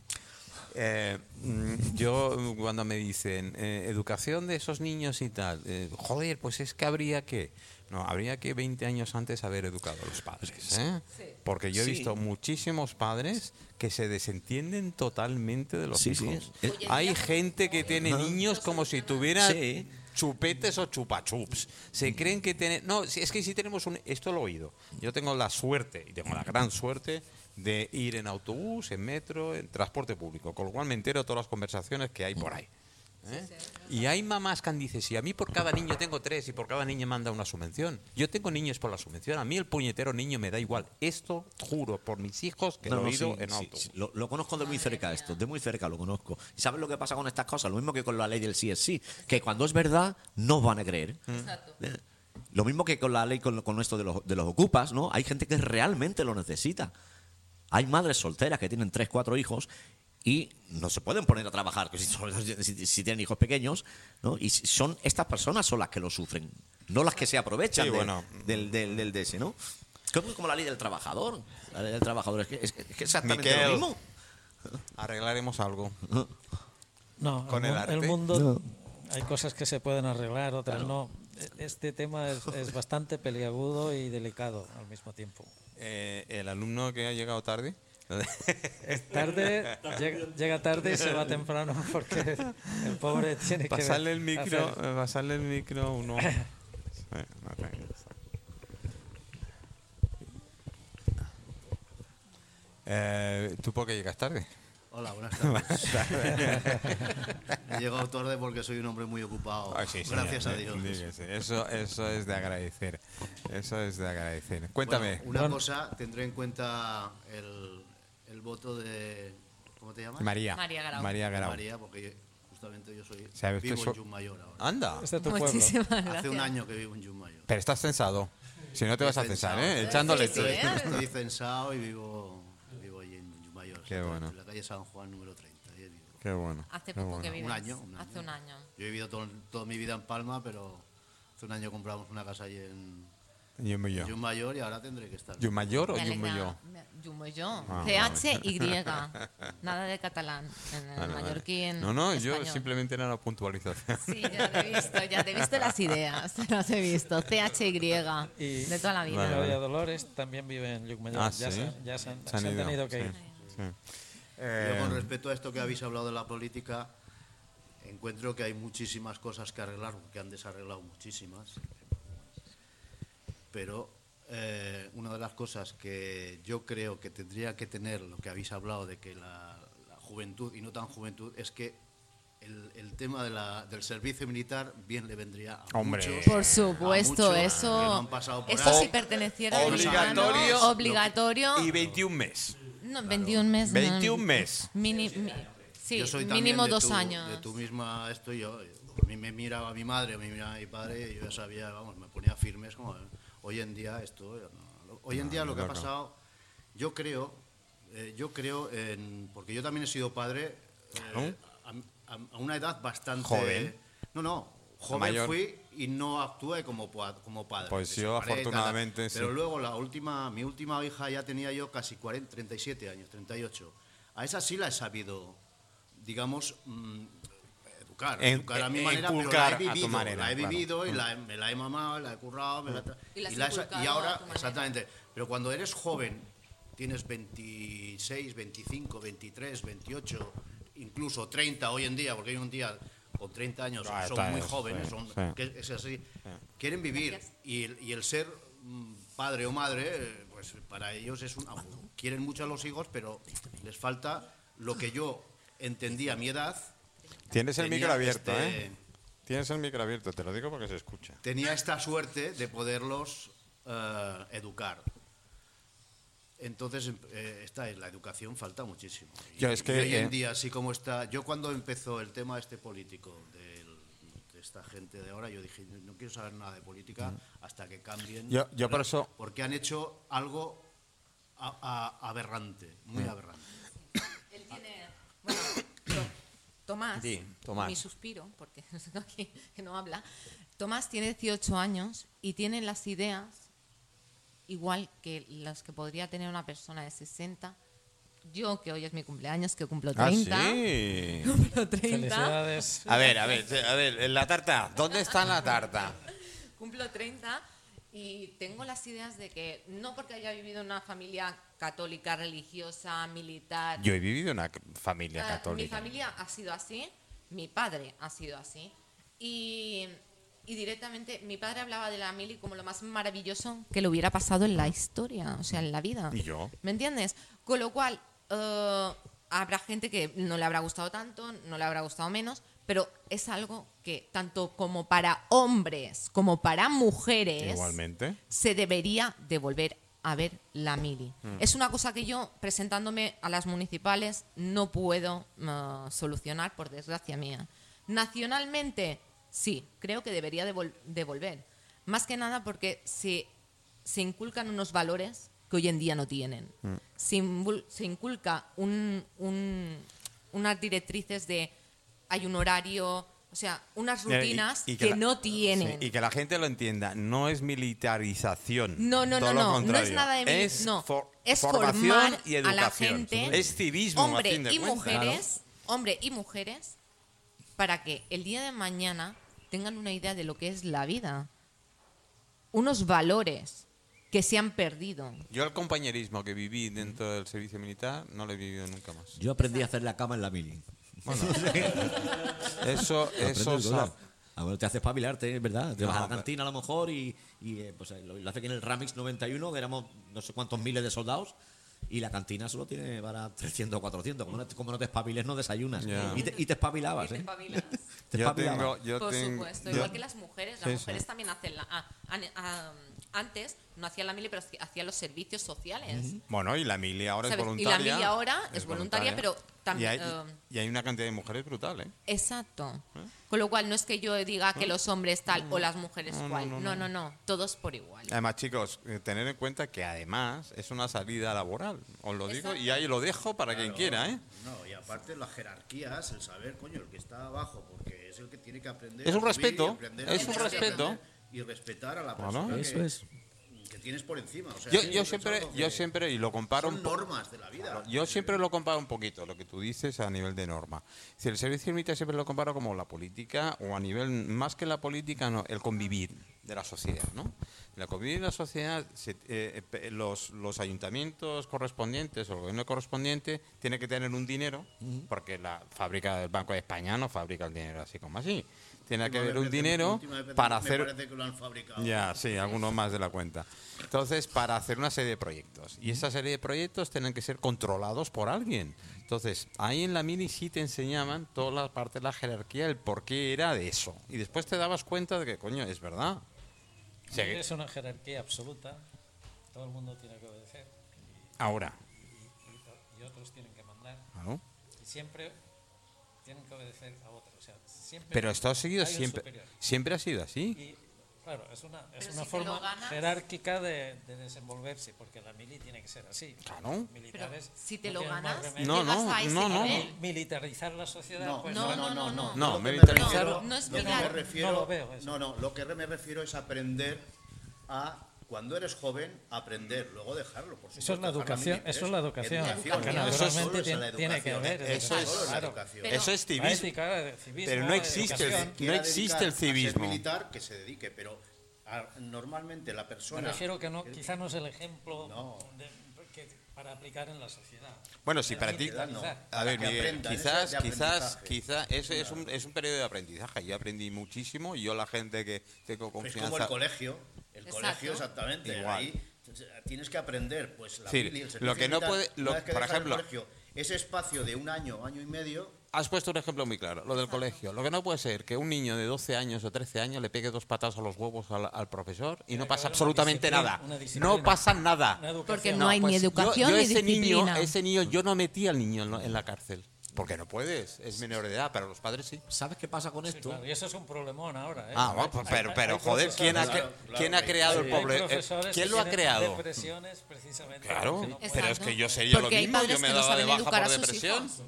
Eh, mm, yo cuando me dicen eh, educación de esos niños y tal, eh, joder, pues es que habría que, no, habría que 20 años antes haber educado a los padres, ¿eh? porque yo he Sí. visto muchísimos padres que se desentienden totalmente de los Sí, hijos. Eh, Hay gente que tiene niños como si tuviera Sí. chupetes o chupachups. Se creen que tienen... No, si- es que si tenemos un... Esto lo he oído. Yo tengo la suerte, y tengo la gran suerte, de ir en autobús, en metro, en transporte público. Con lo cual me entero de todas las conversaciones que hay por ahí. ¿Eh? Y hay mamás que han si a mí por cada niño tengo tres y por cada niño manda una subvención. Yo tengo niños por la subvención. A mí el puñetero niño me da igual. Esto, juro, por mis hijos, que No, lo he oído sí, en sí, sí. Lo, lo conozco de muy cerca esto, de muy cerca lo conozco. ¿Y sabes lo que pasa con estas cosas? Lo mismo que con la ley del sí es sí, que cuando es verdad no van a creer. Eh, Lo mismo que con la ley con, con esto de los, de los ocupas, ¿no? Hay gente que realmente lo necesita. Hay madres solteras que tienen tres, cuatro hijos y no se pueden poner a trabajar si, si- si tienen hijos pequeños, ¿no? Y son estas personas son las que lo sufren, no las que se aprovechan Sí, de- bueno. del, del, del de ese, ¿no? Como, como la ley del trabajador. La ley del trabajador es que es, es exactamente Miquel. lo mismo. Arreglaremos algo. No, Con el, el arte. el mundo hay cosas que se pueden arreglar, otras no. E- Este tema es, es bastante peliagudo y delicado al mismo tiempo. Eh, el alumno que ha llegado tarde. Es tarde, llega, llega tarde y se va temprano porque el pobre tiene que Pasarle el micro, hacer- eh, pasarle el micro uno. Eh, ¿Tú por qué llegas tarde? Hola, buenas tardes. He llegado tarde porque soy un hombre muy ocupado. Ah, sí, Gracias a di- Dios. dígase. Eso, eso es de agradecer. Eso es de agradecer. Cuéntame. Bueno, una Bueno. cosa, tendré en cuenta el, el voto de. ¿Cómo te llamas? María. María Garau. María Garau. María, porque yo- justamente yo soy. ¿Sabes que vivo so- en Junmayor ahora. Anda. Es de tu pueblo. Muchísimas gracias. Hace un año que vivo en Junmayor. Pero estás censado. Si no te vas a censar, ¿eh? Echándole Sí, sí. Estoy, estoy censado y vivo, vivo allí en Junmayor. Qué bueno. En la calle San Juan número 30. ahí vivo. Qué bueno. Hace poco bueno. que vives. Un año, un año. Hace un año. Yo he vivido todo- toda mi vida en Palma, pero hace un año compramos una casa allí en Yumayo. Junmayor y ahora tendré que estar. ¿Yumayor o Yumayo? me- Yumayo. Ah, C-H-Y. Nada de catalán. En el Vale, mallorquín. Ah, No, no, yo español. simplemente era una puntualización. Sí, ya te he visto, ya te he visto las ideas, las he visto. C-H-Y, Y de toda la vida. Vale, vale. Dolores también vive en Llucmayor. Ah, ya ¿sí? se, ya se han, Se han se han ido, tenido que sí, ir. sí. Yo Eh, con respecto a esto que habéis hablado de la política, encuentro que hay muchísimas cosas que arreglar, porque han desarreglado muchísimas. Pero eh, una de las cosas que yo creo que tendría que tener, lo que habéis hablado de que la, la juventud, y no tan juventud, es que el, el tema de la- del servicio militar bien le vendría a Hombre. muchos. Por a supuesto, muchos que no eso. han pasado por Eso ahí. si perteneciera al Obligatorio. ciudadano, obligatorio. Y 21 meses. No, 21 meses. no. 21 meses. Mini- mi- sí, Yo soy también mínimo dos tu- años. De tu misma, esto yo, a mí me miraba mi madre, a mí me miraba mi padre, y yo ya sabía, vamos, me ponía firmes como hoy en día esto, no, hoy en día lo que ha pasado, yo creo, eh, yo creo en, porque yo también he sido padre eh, a, una edad bastante Joven. No, no, joven Mayor. fui y no actué como, como padre. Pues yo, afortunadamente, Pero sí. luego la última, mi última hija ya tenía yo casi 40, 37 años, 38. A esa sí la he sabido, digamos, mm, educar. En- educar a mi manera, pero la a he tu vivido. manera, la he claro. vivido y la he- me la he mamado, la he currado, me la Y la has la he y a ahora, exactamente. Pero cuando eres joven, tienes 26, 25, 23, 28, incluso 30 hoy en día, porque hoy en día con 30 años Ah, son muy sí, jóvenes, sí, son, sí. que es así, quieren vivir y, el- y el ser mm, padre o madre, pues para ellos es un... Quieren mucho a los hijos, pero les falta lo que yo entendí a mi edad. Tienes el Tenía micro abierto, este- ¿eh? Tienes el micro abierto, te lo digo porque se escucha. tenía esta suerte de poderlos eh, educar. Entonces, em- eh, esta es la educación, falta muchísimo. Y, Yo es que, y hoy eh, en día, así como está, yo cuando empezó el tema este político del- de esta gente de ahora, yo dije, no, quiero saber nada de política hasta que cambien. Mm. Yo- yo por eso- Porque han hecho algo a- a- aberrante, muy Mm. aberrante. Él tiene. Bueno, Tomás, Sí, Tomás. mi suspiro, porque aquí que no habla. Tomás tiene 18 años y tiene las ideas igual que las que podría tener una persona de 60. Yo, que hoy es mi cumpleaños, que cumplo 30. Ah, sí. Cumplo 30. Felicidades. A ver, a ver, a ver, la tarta. ¿Dónde está la tarta? Cumplo 30 y tengo las ideas de que no porque haya vivido en una familia católica, religiosa, militar. Yo he vivido una familia Ah, católica. Mi familia ha sido así, mi padre ha sido así. Y, y directamente mi padre hablaba de la mili como lo más maravilloso que le hubiera pasado en la historia, o sea, en la vida. ¿Y yo? ¿Me entiendes? Con lo cual, eh, habrá gente que no le habrá gustado tanto, no le habrá gustado menos, pero es algo que tanto como para hombres como para mujeres Igualmente. se debería de volver a ver la mili. Mm. Es una cosa que yo, presentándome a las municipales, no puedo uh, solucionar, por desgracia mía. Nacionalmente, sí, creo que debería de, vol- de volver. Más que nada porque se, se inculcan unos valores que hoy en día no tienen. Mm. Se, se inculca un- un- unas directrices de hay un horario, o sea, unas y- rutinas y que, la- no tienen. sí, y que la gente lo entienda, no es militarización. No, no, todo no, lo no, no es nada de mili- Es, no, for- es formación formar y a la educación. gente, es civismo, a hombre fin de y mujeres, hombre y mujeres, para que el día de mañana tengan una idea de lo que es la vida, unos valores que se han perdido. Yo el compañerismo que viví dentro del servicio militar no lo he vivido nunca más. Yo aprendí a hacer la cama en la mili. Eso, Aprendes eso, cosas. sa- Ah, bueno, te hace espabilarte, es verdad. Te vas a la cantina a lo mejor y, y, eh, pues, eh, lo, lo hace aquí en el Ramix 91, que éramos no sé cuántos miles de soldados. Y la cantina solo tiene para 300 o 400. Como no, te- como no te espabiles, no desayunas. Ya. Y, te, y te espabilabas, ¿eh? Te yo espabilabas. tengo, yo Por tengo- supuesto, yo- igual que las mujeres. Las Sí, sí. mujeres también hacen la. ah, an- ah, antes no hacían la mili, pero hacían los servicios sociales. Bueno, y la mili ahora ¿Sabes? es Y la voluntaria. mili ahora es voluntaria, pero también, Y hay, eh, y hay una cantidad de mujeres brutal, ¿eh? Exacto. Con lo cual no es que yo diga que los hombres tal o las mujeres cual. No, no, no, Todos por igual. Además, chicos, eh, tener en cuenta que además es una salida laboral. Os lo digo y ahí lo dejo para quien quiera, ¿eh? No, y aparte las jerarquías, el saber, coño, el que está abajo, porque es el que tiene que aprender. Es un respeto, es un aprender, respeto. Y respetar a la persona Eso que, es. que tienes por encima. O sea, Yo, yo siempre, yo siempre, y lo comparo Son normas de la vida. Yo siempre lo comparo un poquito, lo que tú dices a nivel de norma. Si el servicio militar siempre lo comparo como la política, o a nivel, más que la política, no, el convivir de la sociedad, ¿no? La economía y la sociedad, se- eh, eh, los, los ayuntamientos correspondientes o el gobierno correspondiente tiene que tener un dinero, porque la fábrica del Banco de España no fabrica el dinero así como así. Tiene que haber un dinero para me hacer parece que lo han fabricado. ya, sí, algunos más de la cuenta. Entonces, para hacer una serie de proyectos. Y esa serie de proyectos tienen que ser controlados por alguien. Entonces, ahí en la mini sí te enseñaban toda la parte de la jerarquía, el por qué era de eso. Y después te dabas cuenta de que, coño, es verdad. O sea que- Es una jerarquía absoluta, todo el mundo tiene que obedecer ahora. y, y otros tienen que mandar. Y siempre tienen que obedecer a otros. Siempre Pero esto ha seguido hay un siempre. superior. Siempre ha sido así. Y claro, es una, es una si forma ganas- jerárquica de, de desenvolverse, porque la mili tiene que ser así. Claro. Pero militares si te no lo ganas, No, no, a ese no, no. militarizar la sociedad. No, pues No, no, no, no. No, militarizar- No, no mirar. refiero- No lo veo, eso. No, no, lo que me refiero es aprender a cuando eres joven aprender, luego dejarlo, por Eso es supuesto, la educación, eso es la educación. Educación, no, Eso es- naturalmente solo es la tiene, que educación. haber. Eso es- claro. educación. Pero- Eso es La civismo. ética, el civismo, Pero no existe no existe el dedicar a ser civismo. militar, que se dedique, pero a- normalmente la Me persona... refiero que no, quizá no es el ejemplo No. de- que- para aplicar en la sociedad. Bueno, si El para ti. A ver, Miguel, quizás, es quizás, quizás, eso es un, es un periodo de aprendizaje. Yo aprendí muchísimo y yo la gente que tengo Es confianza. como el colegio, el Exacto. colegio exactamente. Igual. Ahí tienes que aprender, pues la Sí, el lo que no militar, puede- lo- por ejemplo- colegio, ese espacio de un año, año y medio, Has puesto un ejemplo muy claro, lo del colegio. Lo que no puede ser que un niño de 12 años o 13 años le pegue dos patas a los huevos al, al profesor y Tiene no pasa absolutamente disciplina, nada. disciplina. No pasa nada. Porque no hay ni pues yo- educación yo ni ese niño, disciplina. ese niño, yo no metí al niño en la cárcel. Porque no puedes, es menor de edad, pero los padres sí. ¿Sabes qué pasa con Sí, esto? claro, y eso es un problemón ahora. ¿eh? Ah, bueno, pues, pero, hay- pero hay joder, ¿quién ha, ¿quién ha creado el problema? profesores ¿Quién lo ha creado? Depresiones precisamente. Claro, no pero es que yo sé yo lo mismo, yo me que no daba de baja educar por a sus depresión. hijos.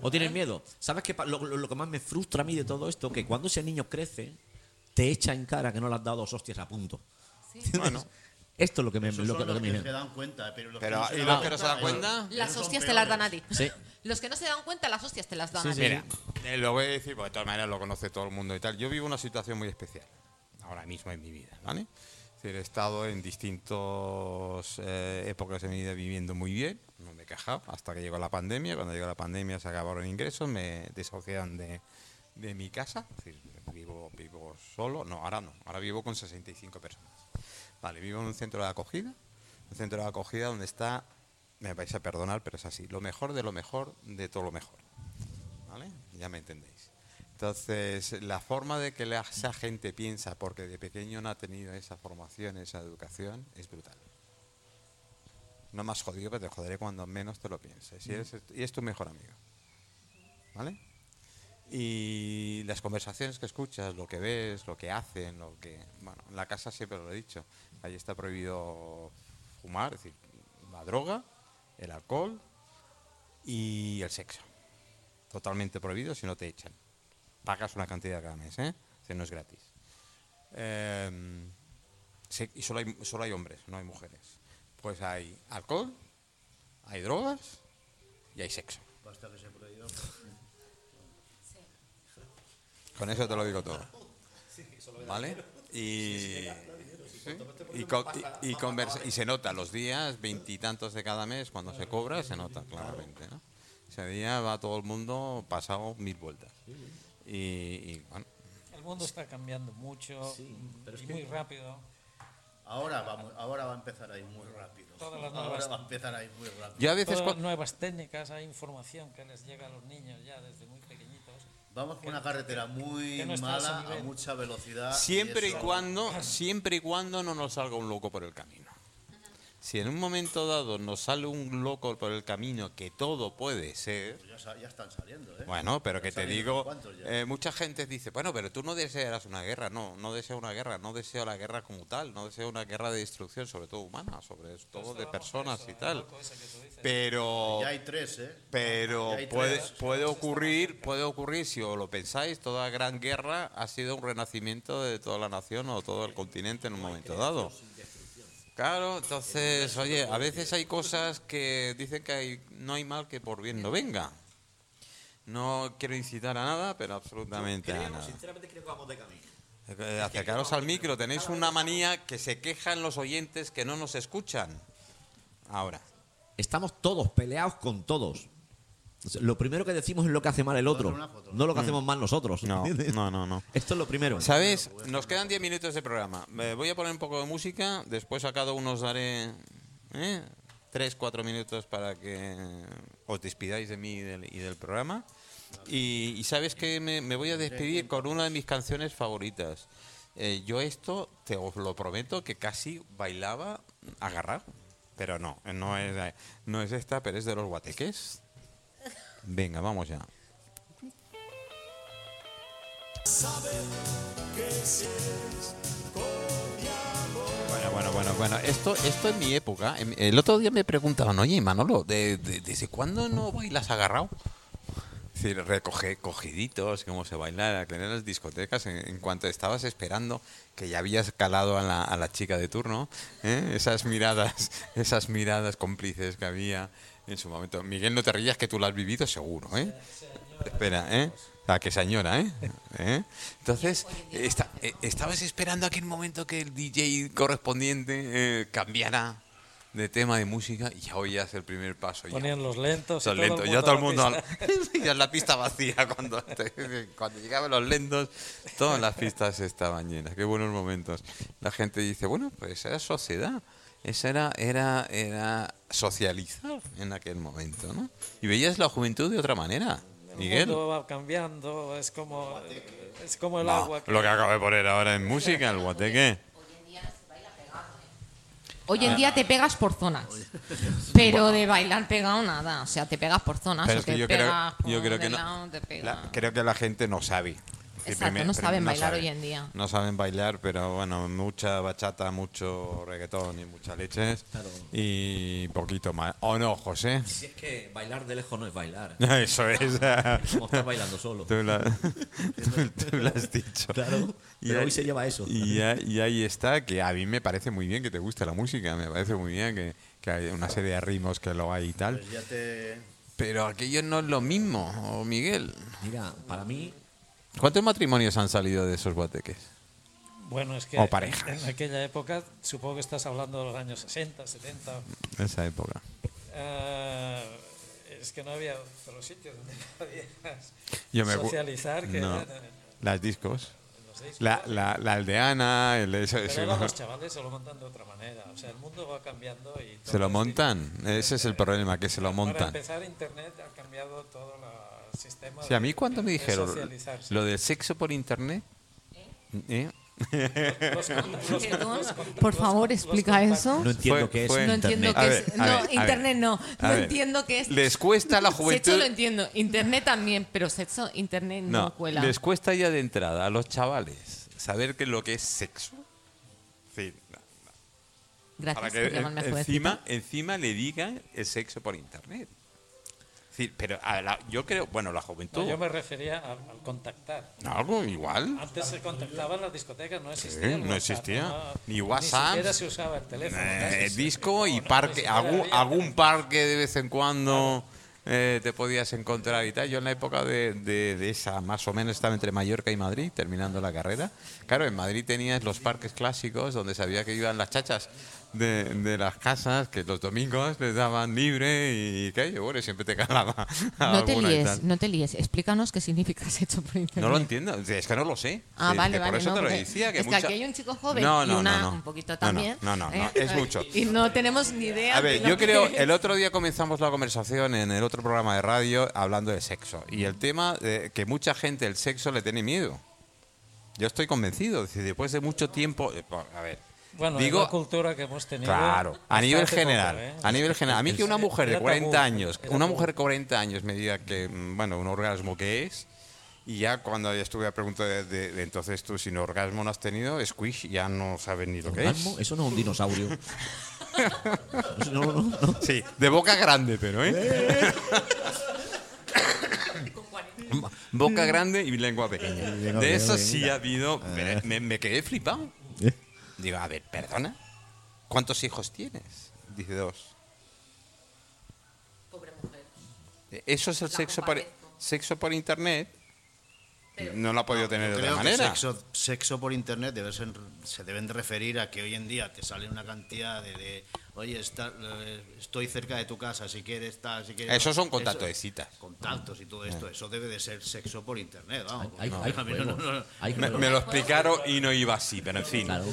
¿O tienes miedo? ¿Sabes qué? Lo, lo- lo que más me frustra a mí de todo esto, que cuando ese niño crece, te echa en cara que no le has dado dos hostias a punto. Bueno, Esto es lo que me, esos lo, son lo los que que me se dan cuenta. Pero los pero que no se ¿y dan los que no se dan cuenta? Las son hostias te las dan a ti. Sí. Los que no se dan cuenta, las hostias te las dan Sí, a sí. ti. Mira, eh, lo voy a decir porque de todas maneras lo conoce todo el mundo y tal. Yo vivo una situación muy especial ahora mismo en mi vida, ¿vale? Es decir, he estado en distintas épocas de mi vida viviendo muy bien, no me he quejado, hasta que llegó la pandemia. Cuando llegó la pandemia se acabaron ingresos, me desahuciaron de, de mi casa. Es decir, vivo, vivo solo, no, ahora no, ahora vivo con 65 personas. Vale, vivo en un centro de acogida, un centro de acogida donde está, me vais a perdonar, pero es así, lo mejor de lo mejor de todo lo mejor. ¿Vale? Ya me entendéis. Entonces, la forma de que la- esa gente piensa, porque de pequeño no ha tenido esa formación, esa educación, es brutal. No más jodido, pero te joderé cuando menos te lo pienses. Y, eres- y es tu mejor amigo. ¿Vale? Y las conversaciones que escuchas, lo que ves, lo que hacen, lo que... Bueno, en la casa siempre lo he dicho. Allí está prohibido fumar, es decir, la droga, el alcohol y el sexo totalmente prohibido si no te echan. Pagas una cantidad cada mes, ¿eh? O sea, no es gratis. Sí, y solo hay, solo hay hombres, no hay mujeres. Pues hay alcohol, hay drogas y hay sexo. Basta que se prohíba. Con eso te lo digo todo. ¿Vale? Y, y, co- y- y conversa- y se nota los días, veintitantos de cada mes, cuando se cobra, se nota claramente. ¿no? Ese día va todo el mundo pasado mil vueltas. Y, y, bueno, El mundo está cambiando mucho y muy rápido. Ahora, vamos, ahora va a empezar a ir muy rápido. Todas las ahora nuevas- va a empezar a ir muy rápido. yo a veces... Todas nuevas técnicas, hay información que les llega a los niños ya desde muy. Vamos por una carretera muy no a mala, a mucha velocidad. Siempre y eso- cuando, siempre y cuando no nos salga un loco por el camino. Si en un momento dado nos sale un loco por el camino, que todo puede ser, Pues ya, están saliendo, ¿eh? bueno, pero Ya que te digo, eh, mucha gente dice, bueno, pero tú no desearás una guerra, no, no deseo una guerra, no deseo la guerra como tal, no deseo una guerra de destrucción, sobre todo humana, sobre todo de personas y tal. Pero Ya hay tres, ¿eh? pero puede, puede ocurrir, puede ocurrir, si os lo pensáis, toda gran guerra ha sido un renacimiento de toda la nación o todo el continente en un momento dado. Claro, entonces, oye, a veces hay cosas que dicen que hay- no hay mal que por bien no venga. No quiero incitar a nada, pero absolutamente a Creo, nada. sinceramente creo que vamos de camino. Eh, acercaros al micro. Tenéis una manía que se quejan los oyentes que no nos escuchan. Ahora. Estamos todos peleados con todos. O sea, Lo primero que decimos es lo que hace mal el otro, no lo que hacemos mal nosotros. No, ¿entiendes? no, no, no. Esto es lo primero. ¿Sabes? Nos quedan 10 minutos de programa. Me voy a poner un poco de música. Después a cada uno os daré 3, 4 minutos para que os despidáis de mí y del, y del programa. Y, y sabes que me, me voy a despedir con una de mis canciones favoritas. Eh, yo esto, te os lo prometo, que casi bailaba agarrado. Pero no, no es, no es esta, pero es de los guateques. Venga, vamos ya. Bueno, bueno, bueno, bueno. Esto, esto en mi época. El otro día me preguntaban, oye, Manolo, ¿de, de- desde cuándo no bailas agarrado? Es decir, recoge cogiditos, cómo se baila en las discotecas, en, en cuanto estabas esperando que ya habías calado a la, a la chica de turno, ¿eh? esas miradas, esas miradas cómplices que había en su momento. Miguel, no te rías que tú lo has vivido seguro, ¿eh? Espera, ¿eh? La que señora, ¿eh? ¿Eh? Entonces, eh, estabas esperando aquel momento que el DJ correspondiente eh, cambiara de tema de música y ya oías el primer paso. ya. Ponían los lentos. todo el lentos, mundo ya todo el la mundo. pista. ya la pista vacía cuando, te- cuando llegaban los lentos, todas las pistas estaban llenas. Qué buenos momentos. La gente dice, bueno, pues era sociedad. Esa era, era, era socializar en aquel momento, ¿no? Y veías la juventud de otra manera. El Miguel. mundo va cambiando, es como, es como el No, agua. que- lo que acabo de poner ahora en música, el guateque. Hoy en día te pegas por zonas. Pero de bailar pegado nada. O sea, te pegas por zonas. Pero o es que te yo pegas que no. la- creo que la gente no sabe. Exacto, primer- no saben bailar saben. hoy en día. No saben bailar, pero bueno, mucha bachata, mucho reggaetón y muchas leches. Y poquito más. ¿O no, José? Si es que bailar de lejos no es bailar. Eso es. Como estar bailando solo. Tú, la- tú- tú lo has dicho. Claro, pero ahí- hoy se lleva eso. Y, ahí- y ahí está, que a mí me parece muy bien que te guste la música, me parece muy bien que, que hay una serie de ritmos que lo hay y tal. Pues ya te. Pero aquello no es lo mismo, ¿o Miguel. Mira, para mí, ¿Cuántos matrimonios han salido de esos guateques? Bueno, es que O parejas. en aquella época, supongo que estás hablando de los años 60, 70. Esa época. eh, es que no había otros sitios donde podías Yo me socializar que No. eran en- Las discos. La, la, la aldeana, el, eso- Pero eso- ahora los chavales se lo montan de otra manera. O sea, el mundo va cambiando y... se todo lo es montan. Ese es el problema, que se lo Para montan. empezar, Internet ha cambiado todo el sistema Sí, a mí cuando me dijeron lo del sexo por internet, ¿eh? Los los- los por favor, explica los eso. no entiendo Fue- qué es fue- No internet. entiendo qué ver, es. a No, ver, ver. internet no. No ver. entiendo qué es. Les cuesta a la Sexo juventud. lo entiendo. Internet también, pero sexo, internet no, No, cuela. les cuesta ya de entrada a los chavales saber qué es lo que es sexo. Sí, no, Gracias para que llamarme en- encima, encima le digan el sexo por internet. Sí, pero a la- yo creo, bueno, la juventud. No, yo me refería al, al contactar. Algo igual. Antes se contactaba en las discotecas, no existía. Sí, no WhatsApp, existía. no- Ni WhatsApp. Ni siquiera se usaba el teléfono. Eh, disco y No, parque, algún, parque de vez en cuando eh, te podías encontrar y tal. Yo en la época de, de- de esa, más o menos estaba entre Mallorca y Madrid, terminando la carrera. Claro, en Madrid tenías los parques clásicos donde sabía que iban las chachas de, de las casas, que los domingos les daban libre y que yo, bueno, siempre te calaba No te y líes, no te líes. Explícanos qué significa sexo por internet. No lo entiendo, es que no lo sé. Ah, Sí, vale, que vale. Por eso no, te lo decía. Que es mucha- que aquí hay un chico joven No, y no, una no, no. un poquito No, no, también. no, no, no, ¿eh? es mucho. Y no tenemos ni idea. A ver, yo creo, el otro día comenzamos la conversación en el otro programa de radio hablando de sexo. Y el tema de que mucha gente el sexo le tiene miedo. Yo estoy convencido. Después de mucho tiempo. eh, A ver. Bueno, digo, es la cultura que hemos tenido. Claro, a nivel poco, general, ¿eh? a nivel general. A mí que una mujer de Era 40 tabú, años, una mujer de 40 años me diga que, mm, bueno, un orgasmo qué es, y ya cuando ya estuve a pregunta de, de- de entonces tú sin orgasmo no has tenido, squish, ya no sabes ni lo que es. ¿Orgasmo? Eso no es un dinosaurio. No, no, no. Sí, de boca grande, pero, ¿eh? boca grande y lengua pequeña. De eso sí ha habido. Me, me quedé flipado. Digo, a ver, perdona. ¿Cuántos hijos tienes? Dice dos. Pobre mujer. Eso es el La sexo por, sexo por internet. No lo ha podido tener de otra que manera. sexo, sexo por internet debe ser- se deben de referir a que hoy en día te sale una cantidad de, de, oye, está- eh, estoy cerca de tu casa, si quieres estar, si quieres... Esos son contactos Eso- de citas. Contactos y todo esto, eso debe de ser sexo por internet, vamos. Hay, hay no- no- Me, lo explicaron y no iba así, pero en fin. Claro.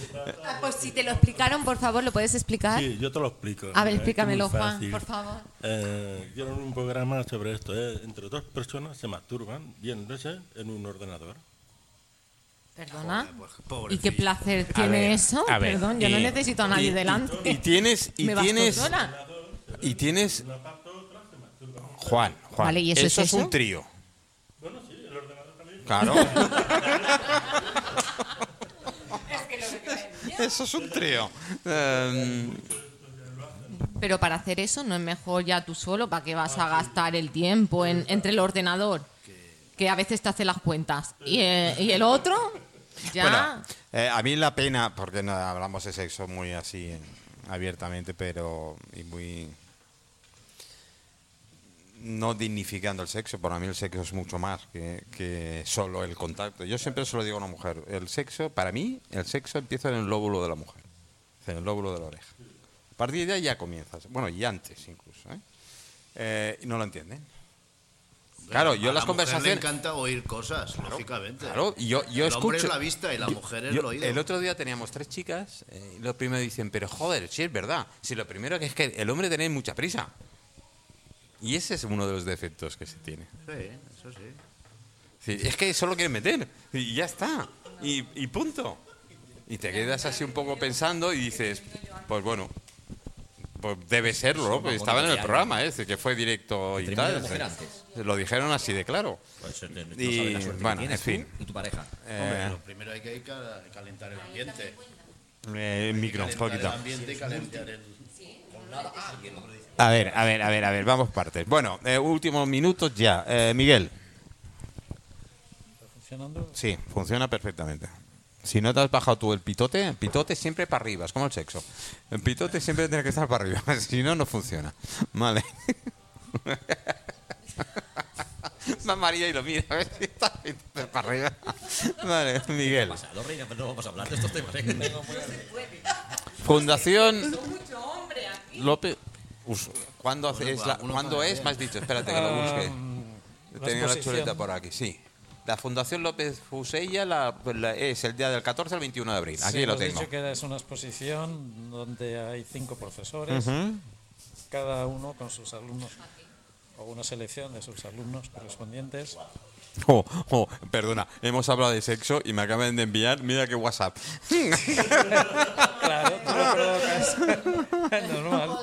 Ah, Pues si te lo explicaron, por favor, ¿lo puedes explicar? Sí, yo te lo explico. A ver, explícamelo, Juan, por favor. Eh, hicieron un programa sobre esto. eh, Entre dos personas se masturban viéndose en un ordenador. Perdona. pues, ¿Y qué placer tiene ver, eso? ver, Perdón, yo no y- necesito a nadie y- delante. Y tienes, y Me tienes, y tienes. Juan, Juan. Vale, ¿y eso es es un trío. Claro. Eso es un trío. Em, Pero para hacer eso no es mejor ya tú solo, ¿para qué vas a gastar el tiempo en, entre el ordenador? Que a veces te hace las cuentas. Y, eh, el otro, ya. Eh, a mí la pena, porque no hablamos de sexo muy así abiertamente, pero y muy no dignificando el sexo. Para mí el sexo es mucho más que, que solo el contacto. Yo siempre se lo digo a una mujer. El sexo, para mí, el sexo empieza en el lóbulo de la mujer, en el lóbulo de la oreja. A partir de ahí ya comienzas. Bueno, y antes incluso. ¿eh? Eh, no lo entienden. Claro, yo a las la mujer conversaciones... le encanta oír cosas, lógicamente. Claro, y yo, yo el hombre escucho. es la vista y la mujer es yo- el oído. El otro día teníamos tres chicas eh, y lo primero dicen, pero joder, sí es verdad. Si lo primero que es que el hombre tiene mucha prisa. Y ese es uno de los defectos que se tiene. Sí, eso sí. Sí, es que solo quieren meter y ya está. Y, y punto. Y te quedas así un poco pensando y dices, pues bueno, pues debe serlo, ¿no? Pues estaba en el programa, ¿eh? Que fue directo y tal. antes. Lo dijeron así de claro. Pues, no Y, la bueno, en fin. tú y tu pareja. Hombre, Eh, lo primero hay que ca- calentar el ambiente. eh, micro, un el poquito. ambiente y calentar el... A ver, a ver, a ver, a ver, vamos partes. Bueno, eh, últimos minutos ya. Eh, Miguel, ¿Está funcionando? sí, funciona perfectamente. Si no te has bajado tú el pitote, el pitote siempre para arriba, es como el sexo. El pitote siempre tiene que estar para arriba, si no, no funciona. Vale. Va María y lo mira, a ver si está el pitote para arriba. Vale, Miguel. Pasado, reina, pero no vamos a hablar de estos temas. ¿eh? Fundación López. ¿Cuándo, hace- es, la- ¿cuándo es? Me has dicho, espérate que lo busque. la Tenía la chuleta por aquí, sí. La Fundación López Fusella la- la- es el día del 14 al 21 de abril. Aquí Sí, lo tengo. dicho que es una exposición donde hay cinco profesores, cada uno con sus alumnos, o una selección de sus alumnos correspondientes. Oh, oh, perdona, hemos hablado de sexo y me acaban de enviar, mira qué WhatsApp. Claro, tú lo provocas. Normal.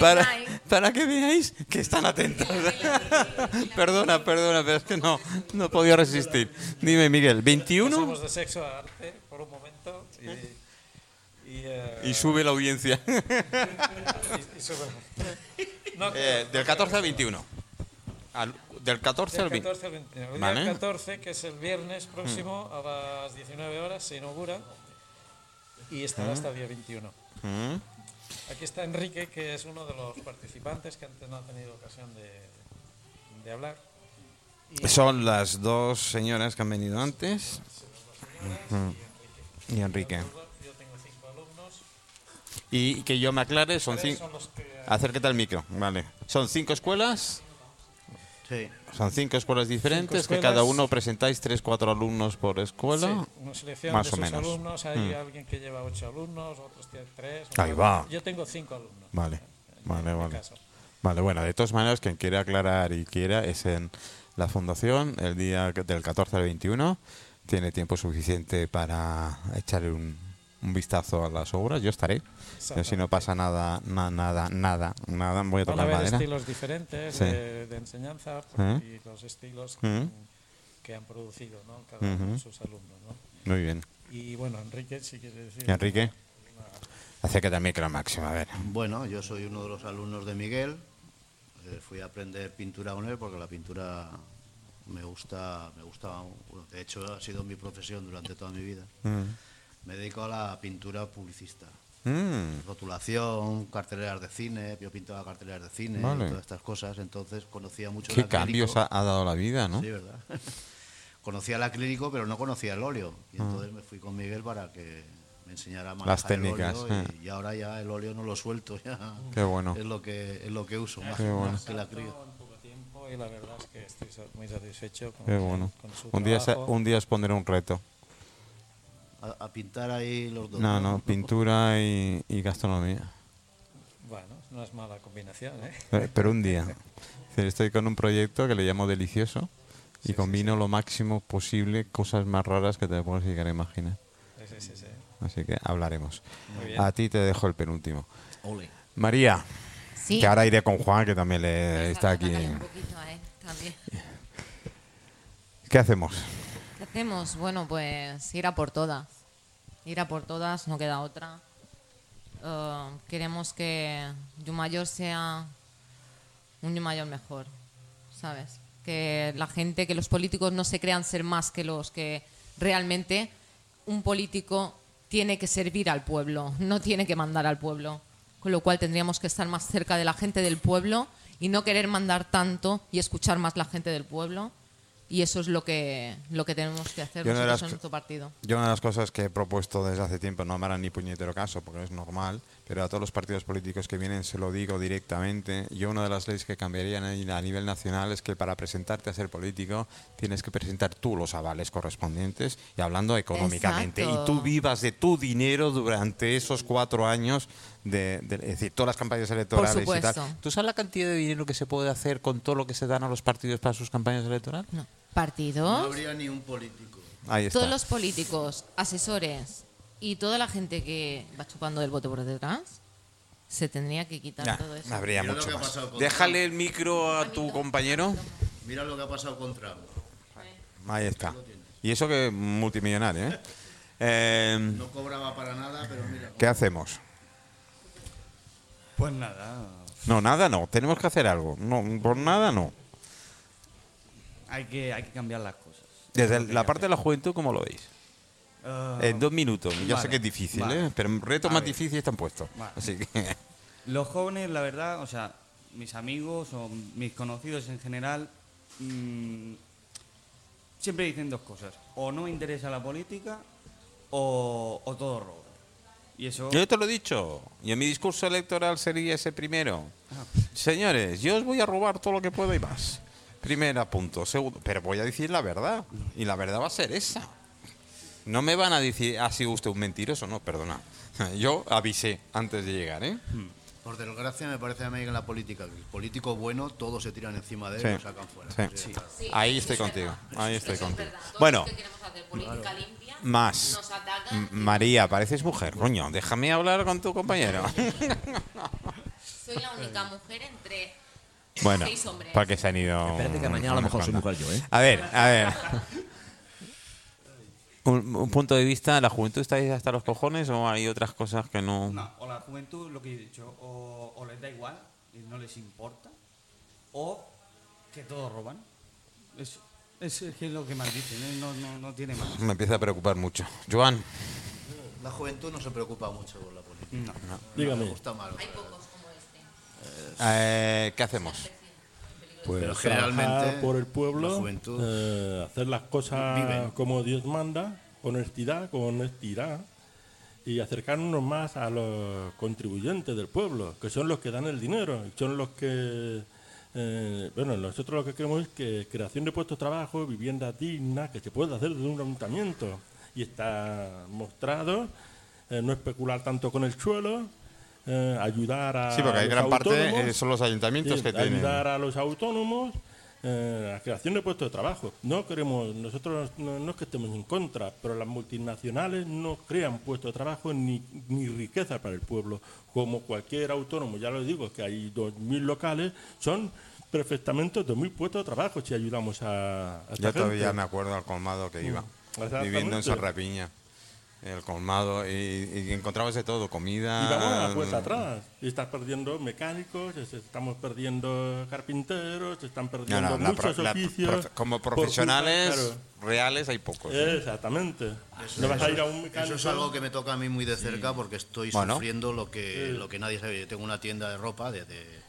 para, para que veáis que están atentos. perdona, perdona, pero es que no, no he podido resistir. Dime, Miguel, 21 Pasamos de sexo a arte por un momento y, y, eh, y sube la audiencia. y- sube. No, Eh, del 14 al 21. Al- del 14 al del 20. 14 al 29. El Vale. día 14, que es el viernes próximo, a las 19 horas, se inaugura y estará hasta el día 21. Mm. Aquí está Enrique, que es uno de los participantes que antes no ha tenido ocasión de, de hablar. Y Son las dos señoras que han venido antes. Y Enrique. yo tengo cinco alumnos. Y que yo me aclare, son cinco. Acércate al micro, vale. Son cinco escuelas. Sí. Son cinco escuelas diferentes, Cinco que cada escuelas. uno presentáis tres, cuatro alumnos por escuela. Sí, una selección más de o sus menos. alumnos. Hay Mm. alguien que lleva ocho alumnos, otros tienen tres. Ahí va. Yo tengo cinco alumnos. Vale, en vale, vale. Vale, bueno, de todas maneras, quien quiera aclarar y quiera es en la fundación el día del 14 al 21. Tiene tiempo suficiente para echar un, un vistazo a las obras. Yo estaré. Yo si no pasa nada, na- nada, nada, nada, voy a Van a tocar haber madera. estilos diferentes Sí. de, de enseñanza ¿Eh? y los estilos ¿Eh? que han producido ¿no? cada uno de sus alumnos. ¿no? Muy bien. Y bueno, Enrique, si quiere decir. ¿Y Enrique? Acércate al micro máximo, a ver. Bueno, yo soy uno de los alumnos de Miguel. Eh, fui a aprender pintura con él porque la pintura me gusta, me gusta, de hecho ha sido mi profesión durante toda mi vida. Me dedico a la pintura publicista. Mm, Rotulación, carteleras de cine, yo pintaba carteleras de cine, Vale. todas estas cosas, entonces conocía mucho ¿Qué el cambios ha, ha dado la vida, no? Sí, ¿verdad? conocía el acrílico, pero no conocía el óleo. Y entonces me fui con Miguel para que me enseñara más Ah. Las técnicas, y, eh. y ahora ya el óleo no lo suelto, ya Qué bueno. es lo que es lo que uso más, Qué bueno. más que el acrílico. En poco tiempo y la verdad es que estoy muy satisfecho con, Qué bueno. con su Un día, trabajo. un día os pondré un reto. A, a pintar ahí los dos. No, no, pintura y, y gastronomía. Bueno, no es mala combinación, ¿eh? Pero un día. Estoy con un proyecto que le llamo Delicioso y combino lo máximo posible cosas más raras que te puedes llegar a imaginar. Sí, sí, sí, sí. Así que hablaremos. A ti te dejo el penúltimo. Ole. María, Sí. que ahora iré con Juan, que también le está aquí. un poquito también. ¿Qué hacemos? ¿Qué hacemos? Bueno, pues ir a por todas. Ir a por todas, no queda otra. Eh, queremos que Yumayor sea un Yumayor mejor, ¿sabes? Que la gente, que los políticos no se crean ser más que los que realmente un político tiene que servir al pueblo, no tiene que mandar al pueblo. Con lo cual tendríamos que estar más cerca de la gente del pueblo y no querer mandar tanto y escuchar más la gente del pueblo. Y eso es lo que, lo que tenemos que hacer nosotros en nuestro partido. Yo una de las cosas que he propuesto desde hace tiempo, no me harán ni puñetero caso, porque es normal, pero a todos los partidos políticos que vienen se lo digo directamente. Yo una de las leyes que cambiaría a nivel nacional es que para presentarte a ser político tienes que presentar tú los avales correspondientes y hablando económicamente. Exacto. Y tú vivas de tu dinero durante esos cuatro años, de, de- es decir, todas las campañas electorales y tal. supuesto. ¿Tú sabes la cantidad de dinero que se puede hacer con todo lo que se dan a los partidos para sus campañas electorales? No. No ¿Partidos? habría ni un político. Ahí está. Todos los políticos, asesores y toda la gente que va chupando del bote por detrás, se tendría que quitar Ya, todo eso. habría Mira lo mucho más. Déjale el micro a tu compañero. Mira lo que ha pasado con Trump. Ahí está. Y eso que multimillonario, ¿eh? Eh, No cobraba para nada, pero mira. ¿Qué hacemos? Pues nada, No, nada no. Tenemos que hacer algo. No, por nada no. hay que, hay que cambiar las cosas. Desde la parte de la juventud, ¿cómo lo veis? Hacer. En dos minutos. Ya sé que es difícil, vale. ¿eh? Pero retos A más difíciles están puestos. Vale. Así que... Los jóvenes, la verdad, o sea, mis amigos o mis conocidos en general, mm, siempre dicen dos cosas. O no interesa la política o, o todo roba. Y eso... Yo te lo he dicho. Y en mi discurso electoral sería ese primero. Ah. Señores, yo os voy a robar todo lo que puedo y más. Primera punto. Segundo, pero voy a decir la verdad. Y la verdad va a ser esa. No me van a decir, ha sido usted un mentiroso. No, perdona. Yo avisé antes de llegar, ¿eh? Por desgracia, me parece a mí que en la política, que el político bueno, todos se tiran encima de él Sí. y lo sacan fuera. Sí. Sí, Ahí estoy es contigo. verdad. Ahí estoy contigo. Bueno, más. nos atacan. M- María, pareces mujer, coño. Déjame hablar con tu compañero. Soy la única mujer entre bueno, seis hombres. porque se han ido. Espérate que mañana a lo mejor soy mujer yo, ¿eh? A ver, a ver. Un, un punto de vista, ¿la juventud estáis hasta los cojones o hay otras cosas que no...? No, o la juventud, lo que he dicho, o, o les da igual y no les importa, o que todos roban. Es, es, es que es lo que más dicen, ¿eh? no, no, no tiene más. Me empieza a preocupar mucho. Joan, La juventud no se preocupa mucho por la política. No. Me Dígame. gusta. Hay pocos como este. eh, ¿qué hacemos? Pues Pero generalmente por el pueblo, la juventud eh, hacer las cosas como Dios manda, con honestidad, con honestidad, y acercarnos más a los contribuyentes del pueblo, que son los que dan el dinero, son los que... eh, bueno, nosotros lo que queremos es que creación de puestos de trabajo, vivienda digna, que se pueda hacer desde un ayuntamiento. Y está mostrado, eh, no especular tanto con el suelo, eh, ayudar a Sí, porque hay los gran parte autónomos. eh, son los ayuntamientos Sí, que tienen... ayudar a los autónomos eh, a creación de puestos de trabajo. No queremos, nosotros no, no es que estemos en contra, pero las multinacionales no crean puestos de trabajo ni, ni riqueza para el pueblo. Como cualquier autónomo, ya lo digo, que hay 2.000 locales, son perfectamente 2.000 puestos de trabajo si ayudamos a, a esta Yo todavía gente. me acuerdo al colmado que iba, Exactamente. viviendo en Sarrapiña. El colmado, y, y encontrabas de todo, comida... Y vamos a la puerta atrás. Y estás perdiendo mecánicos, estamos perdiendo carpinteros, están perdiendo no, muchos la oficios. como por culpa- profesionales claro. reales hay pocos. ¿eh? Exactamente. no vas a ir a un mecánico. Eso es algo que me toca a mí muy de cerca porque estoy Bueno. sufriendo lo que, lo que nadie sabe. Yo tengo una tienda de ropa de, de-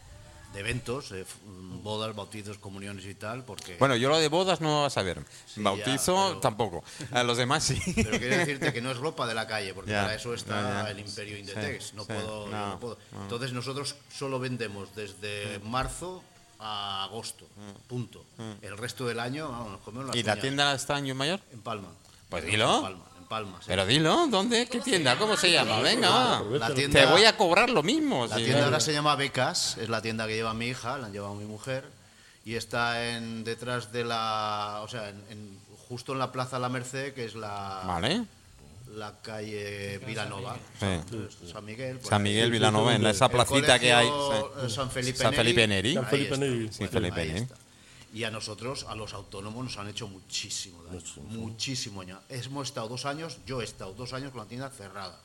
de eventos, eh, f- bodas, bautizos, comuniones y tal, porque... Bueno, yo lo de bodas no vas a ver. Sí, Bautizo ya, pero- tampoco. A los demás sí. Pero quiero decirte que no es ropa de la calle, porque Ya, para eso está ya, el Imperio Inditex. Sí, no, puedo, no, no puedo. no. Entonces nosotros solo vendemos desde marzo a agosto, punto. El resto del año vamos, nos comemos Mm. ¿Y la tienda está en Mayor? En Palma. Pues dilo. En Palma, sí. Pero dilo, ¿dónde? ¿Qué tienda? ¿Cómo se llama? Venga. La Te voy a cobrar lo mismo. La sí. tienda ahora se llama Becas, es la tienda que lleva mi hija, la han llevado mi mujer, y está en detrás de la, o sea, en, en- justo en la Plaza La Merced, que es la, Vale. la calle Vilanova, Sí. San Miguel. por San. Miguel Vilanova, en esa El placita que hay. eh. San Felipe San Felipe Neri. San Ahí Felipe está. Neri. Sí, Felipe Ahí Neri. Y a nosotros, a los autónomos, nos han hecho muchísimo daño. Muchísimo daño. Hemos estado dos años, yo he estado dos años con la tienda cerrada.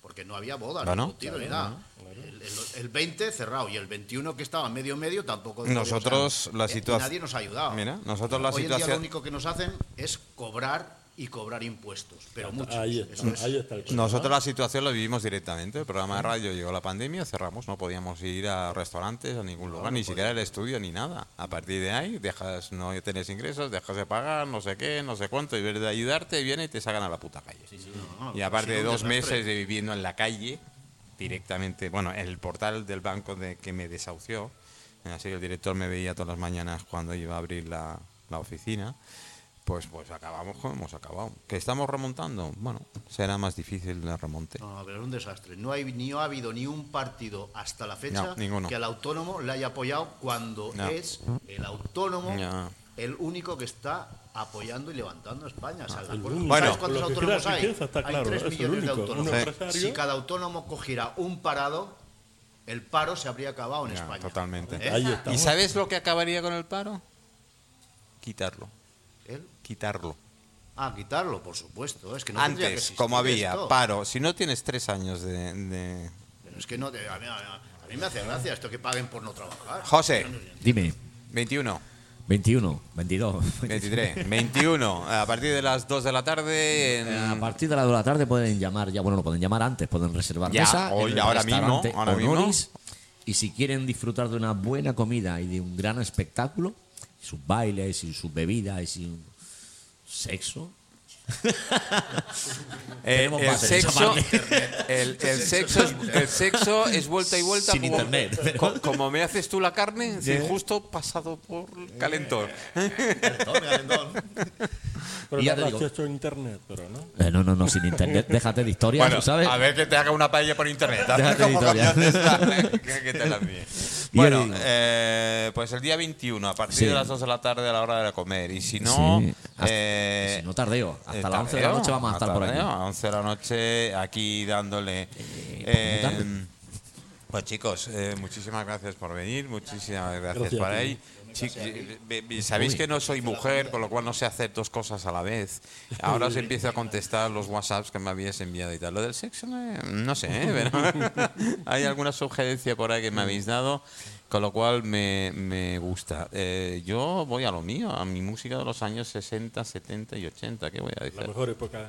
Porque no había bodas, Bueno. ni bautizo, ni nada. El, el- el 20 cerrado y el 21 que estaba medio medio tampoco. Nosotros, o sea, la situación- Nadie nos ha ayudado. Mira, nosotros la Hoy en día situación- lo único que nos hacen es cobrar y cobrar impuestos. Pero muchos. Ahí Eso está, es- ahí está el. Nosotros la situación lo vivimos directamente. El programa de radio llegó la pandemia, cerramos, no podíamos ir a restaurantes, a ningún lugar, ni siquiera el estudio, ni nada. A partir de ahí, dejas, no tienes ingresos, dejas de pagar, no sé qué, no sé cuánto, y en vez de ayudarte, viene y te sacan a la puta calle. no, y ha aparte de dos meses de viviendo en la calle, directamente, bueno, el portal del banco de, que me desahució, así que el director me veía todas las mañanas cuando iba a abrir la, la oficina, pues pues acabamos como hemos acabado. ¿Que estamos remontando? Bueno, será más difícil el remonte. No, pero es un desastre. No, hay, ni ha habido ni un partido hasta la fecha No, que al autónomo le haya apoyado cuando No. es el autónomo No. el único que está apoyando y levantando a España. O sea, el ¿cu- único. Bueno. ¿Sabes cuántos autónomos hay? hay claro, 3 es el millones de autónomos. Si cada autónomo cogiera un parado, el paro se habría acabado en España. totalmente. ¿Eh? ¿Y sabes lo que acabaría con el paro? Quitarlo. ¿El? Quitarlo. Ah, quitarlo, por supuesto. Es que no que Antes, existir como había esto. paro, si no tienes tres años de... de- Pero es que no, a mí, a mí me hace gracia esto que paguen por no trabajar. José, Dime, 21, 21, 22. 23, 21, a partir de las 2 de la tarde... en- A partir de las 2 de la tarde pueden llamar, ya bueno, lo pueden llamar antes, pueden reservar Ya, mesa. hoy, ahora mismo, ahora mismo. Honoris. Y si quieren disfrutar de una buena comida y de un gran espectáculo, sus bailes y sus bebidas su sexo, El, Tenemos el esa sexo, el, el sexo, es- el sexo es vuelta y vuelta Sin como, internet, co- como me haces tú la carne, sí, justo pasado por el calentón. Pero Y ya no te lo digo- has hecho en internet, pero no. Eh, no, no, no, sin internet, déjate de historias, Bueno, ¿sabes? a ver que te haga una paella por internet. Déjate ¿Cómo de historia. Que- te la. Y Bueno, eh, pues el día 21, a partir Sí. de las 2 de la tarde a la hora de comer. Y si no, Sí, eh, si no tardeo, hasta eh, las 11 de la noche vamos a estar por aquí. A 11 de la noche aquí dándole. eh, tarde. pues chicos, eh, muchísimas gracias por venir, muchísimas gracias, Gracias por ahí. Eh, eh, eh, Sabéis que no soy mujer, con lo cual no sé hacer dos cosas a la vez. Ahora os empiezo a contestar los WhatsApps que me habíais enviado y tal. Lo del sexo, eh, no sé, ¿eh? pero hay alguna sugerencia por ahí que me habéis dado, con lo cual me, me gusta. Eh, yo voy a lo mío, a mi música de los años 60, 70 y 80. ¿Qué voy a La decir? mejor época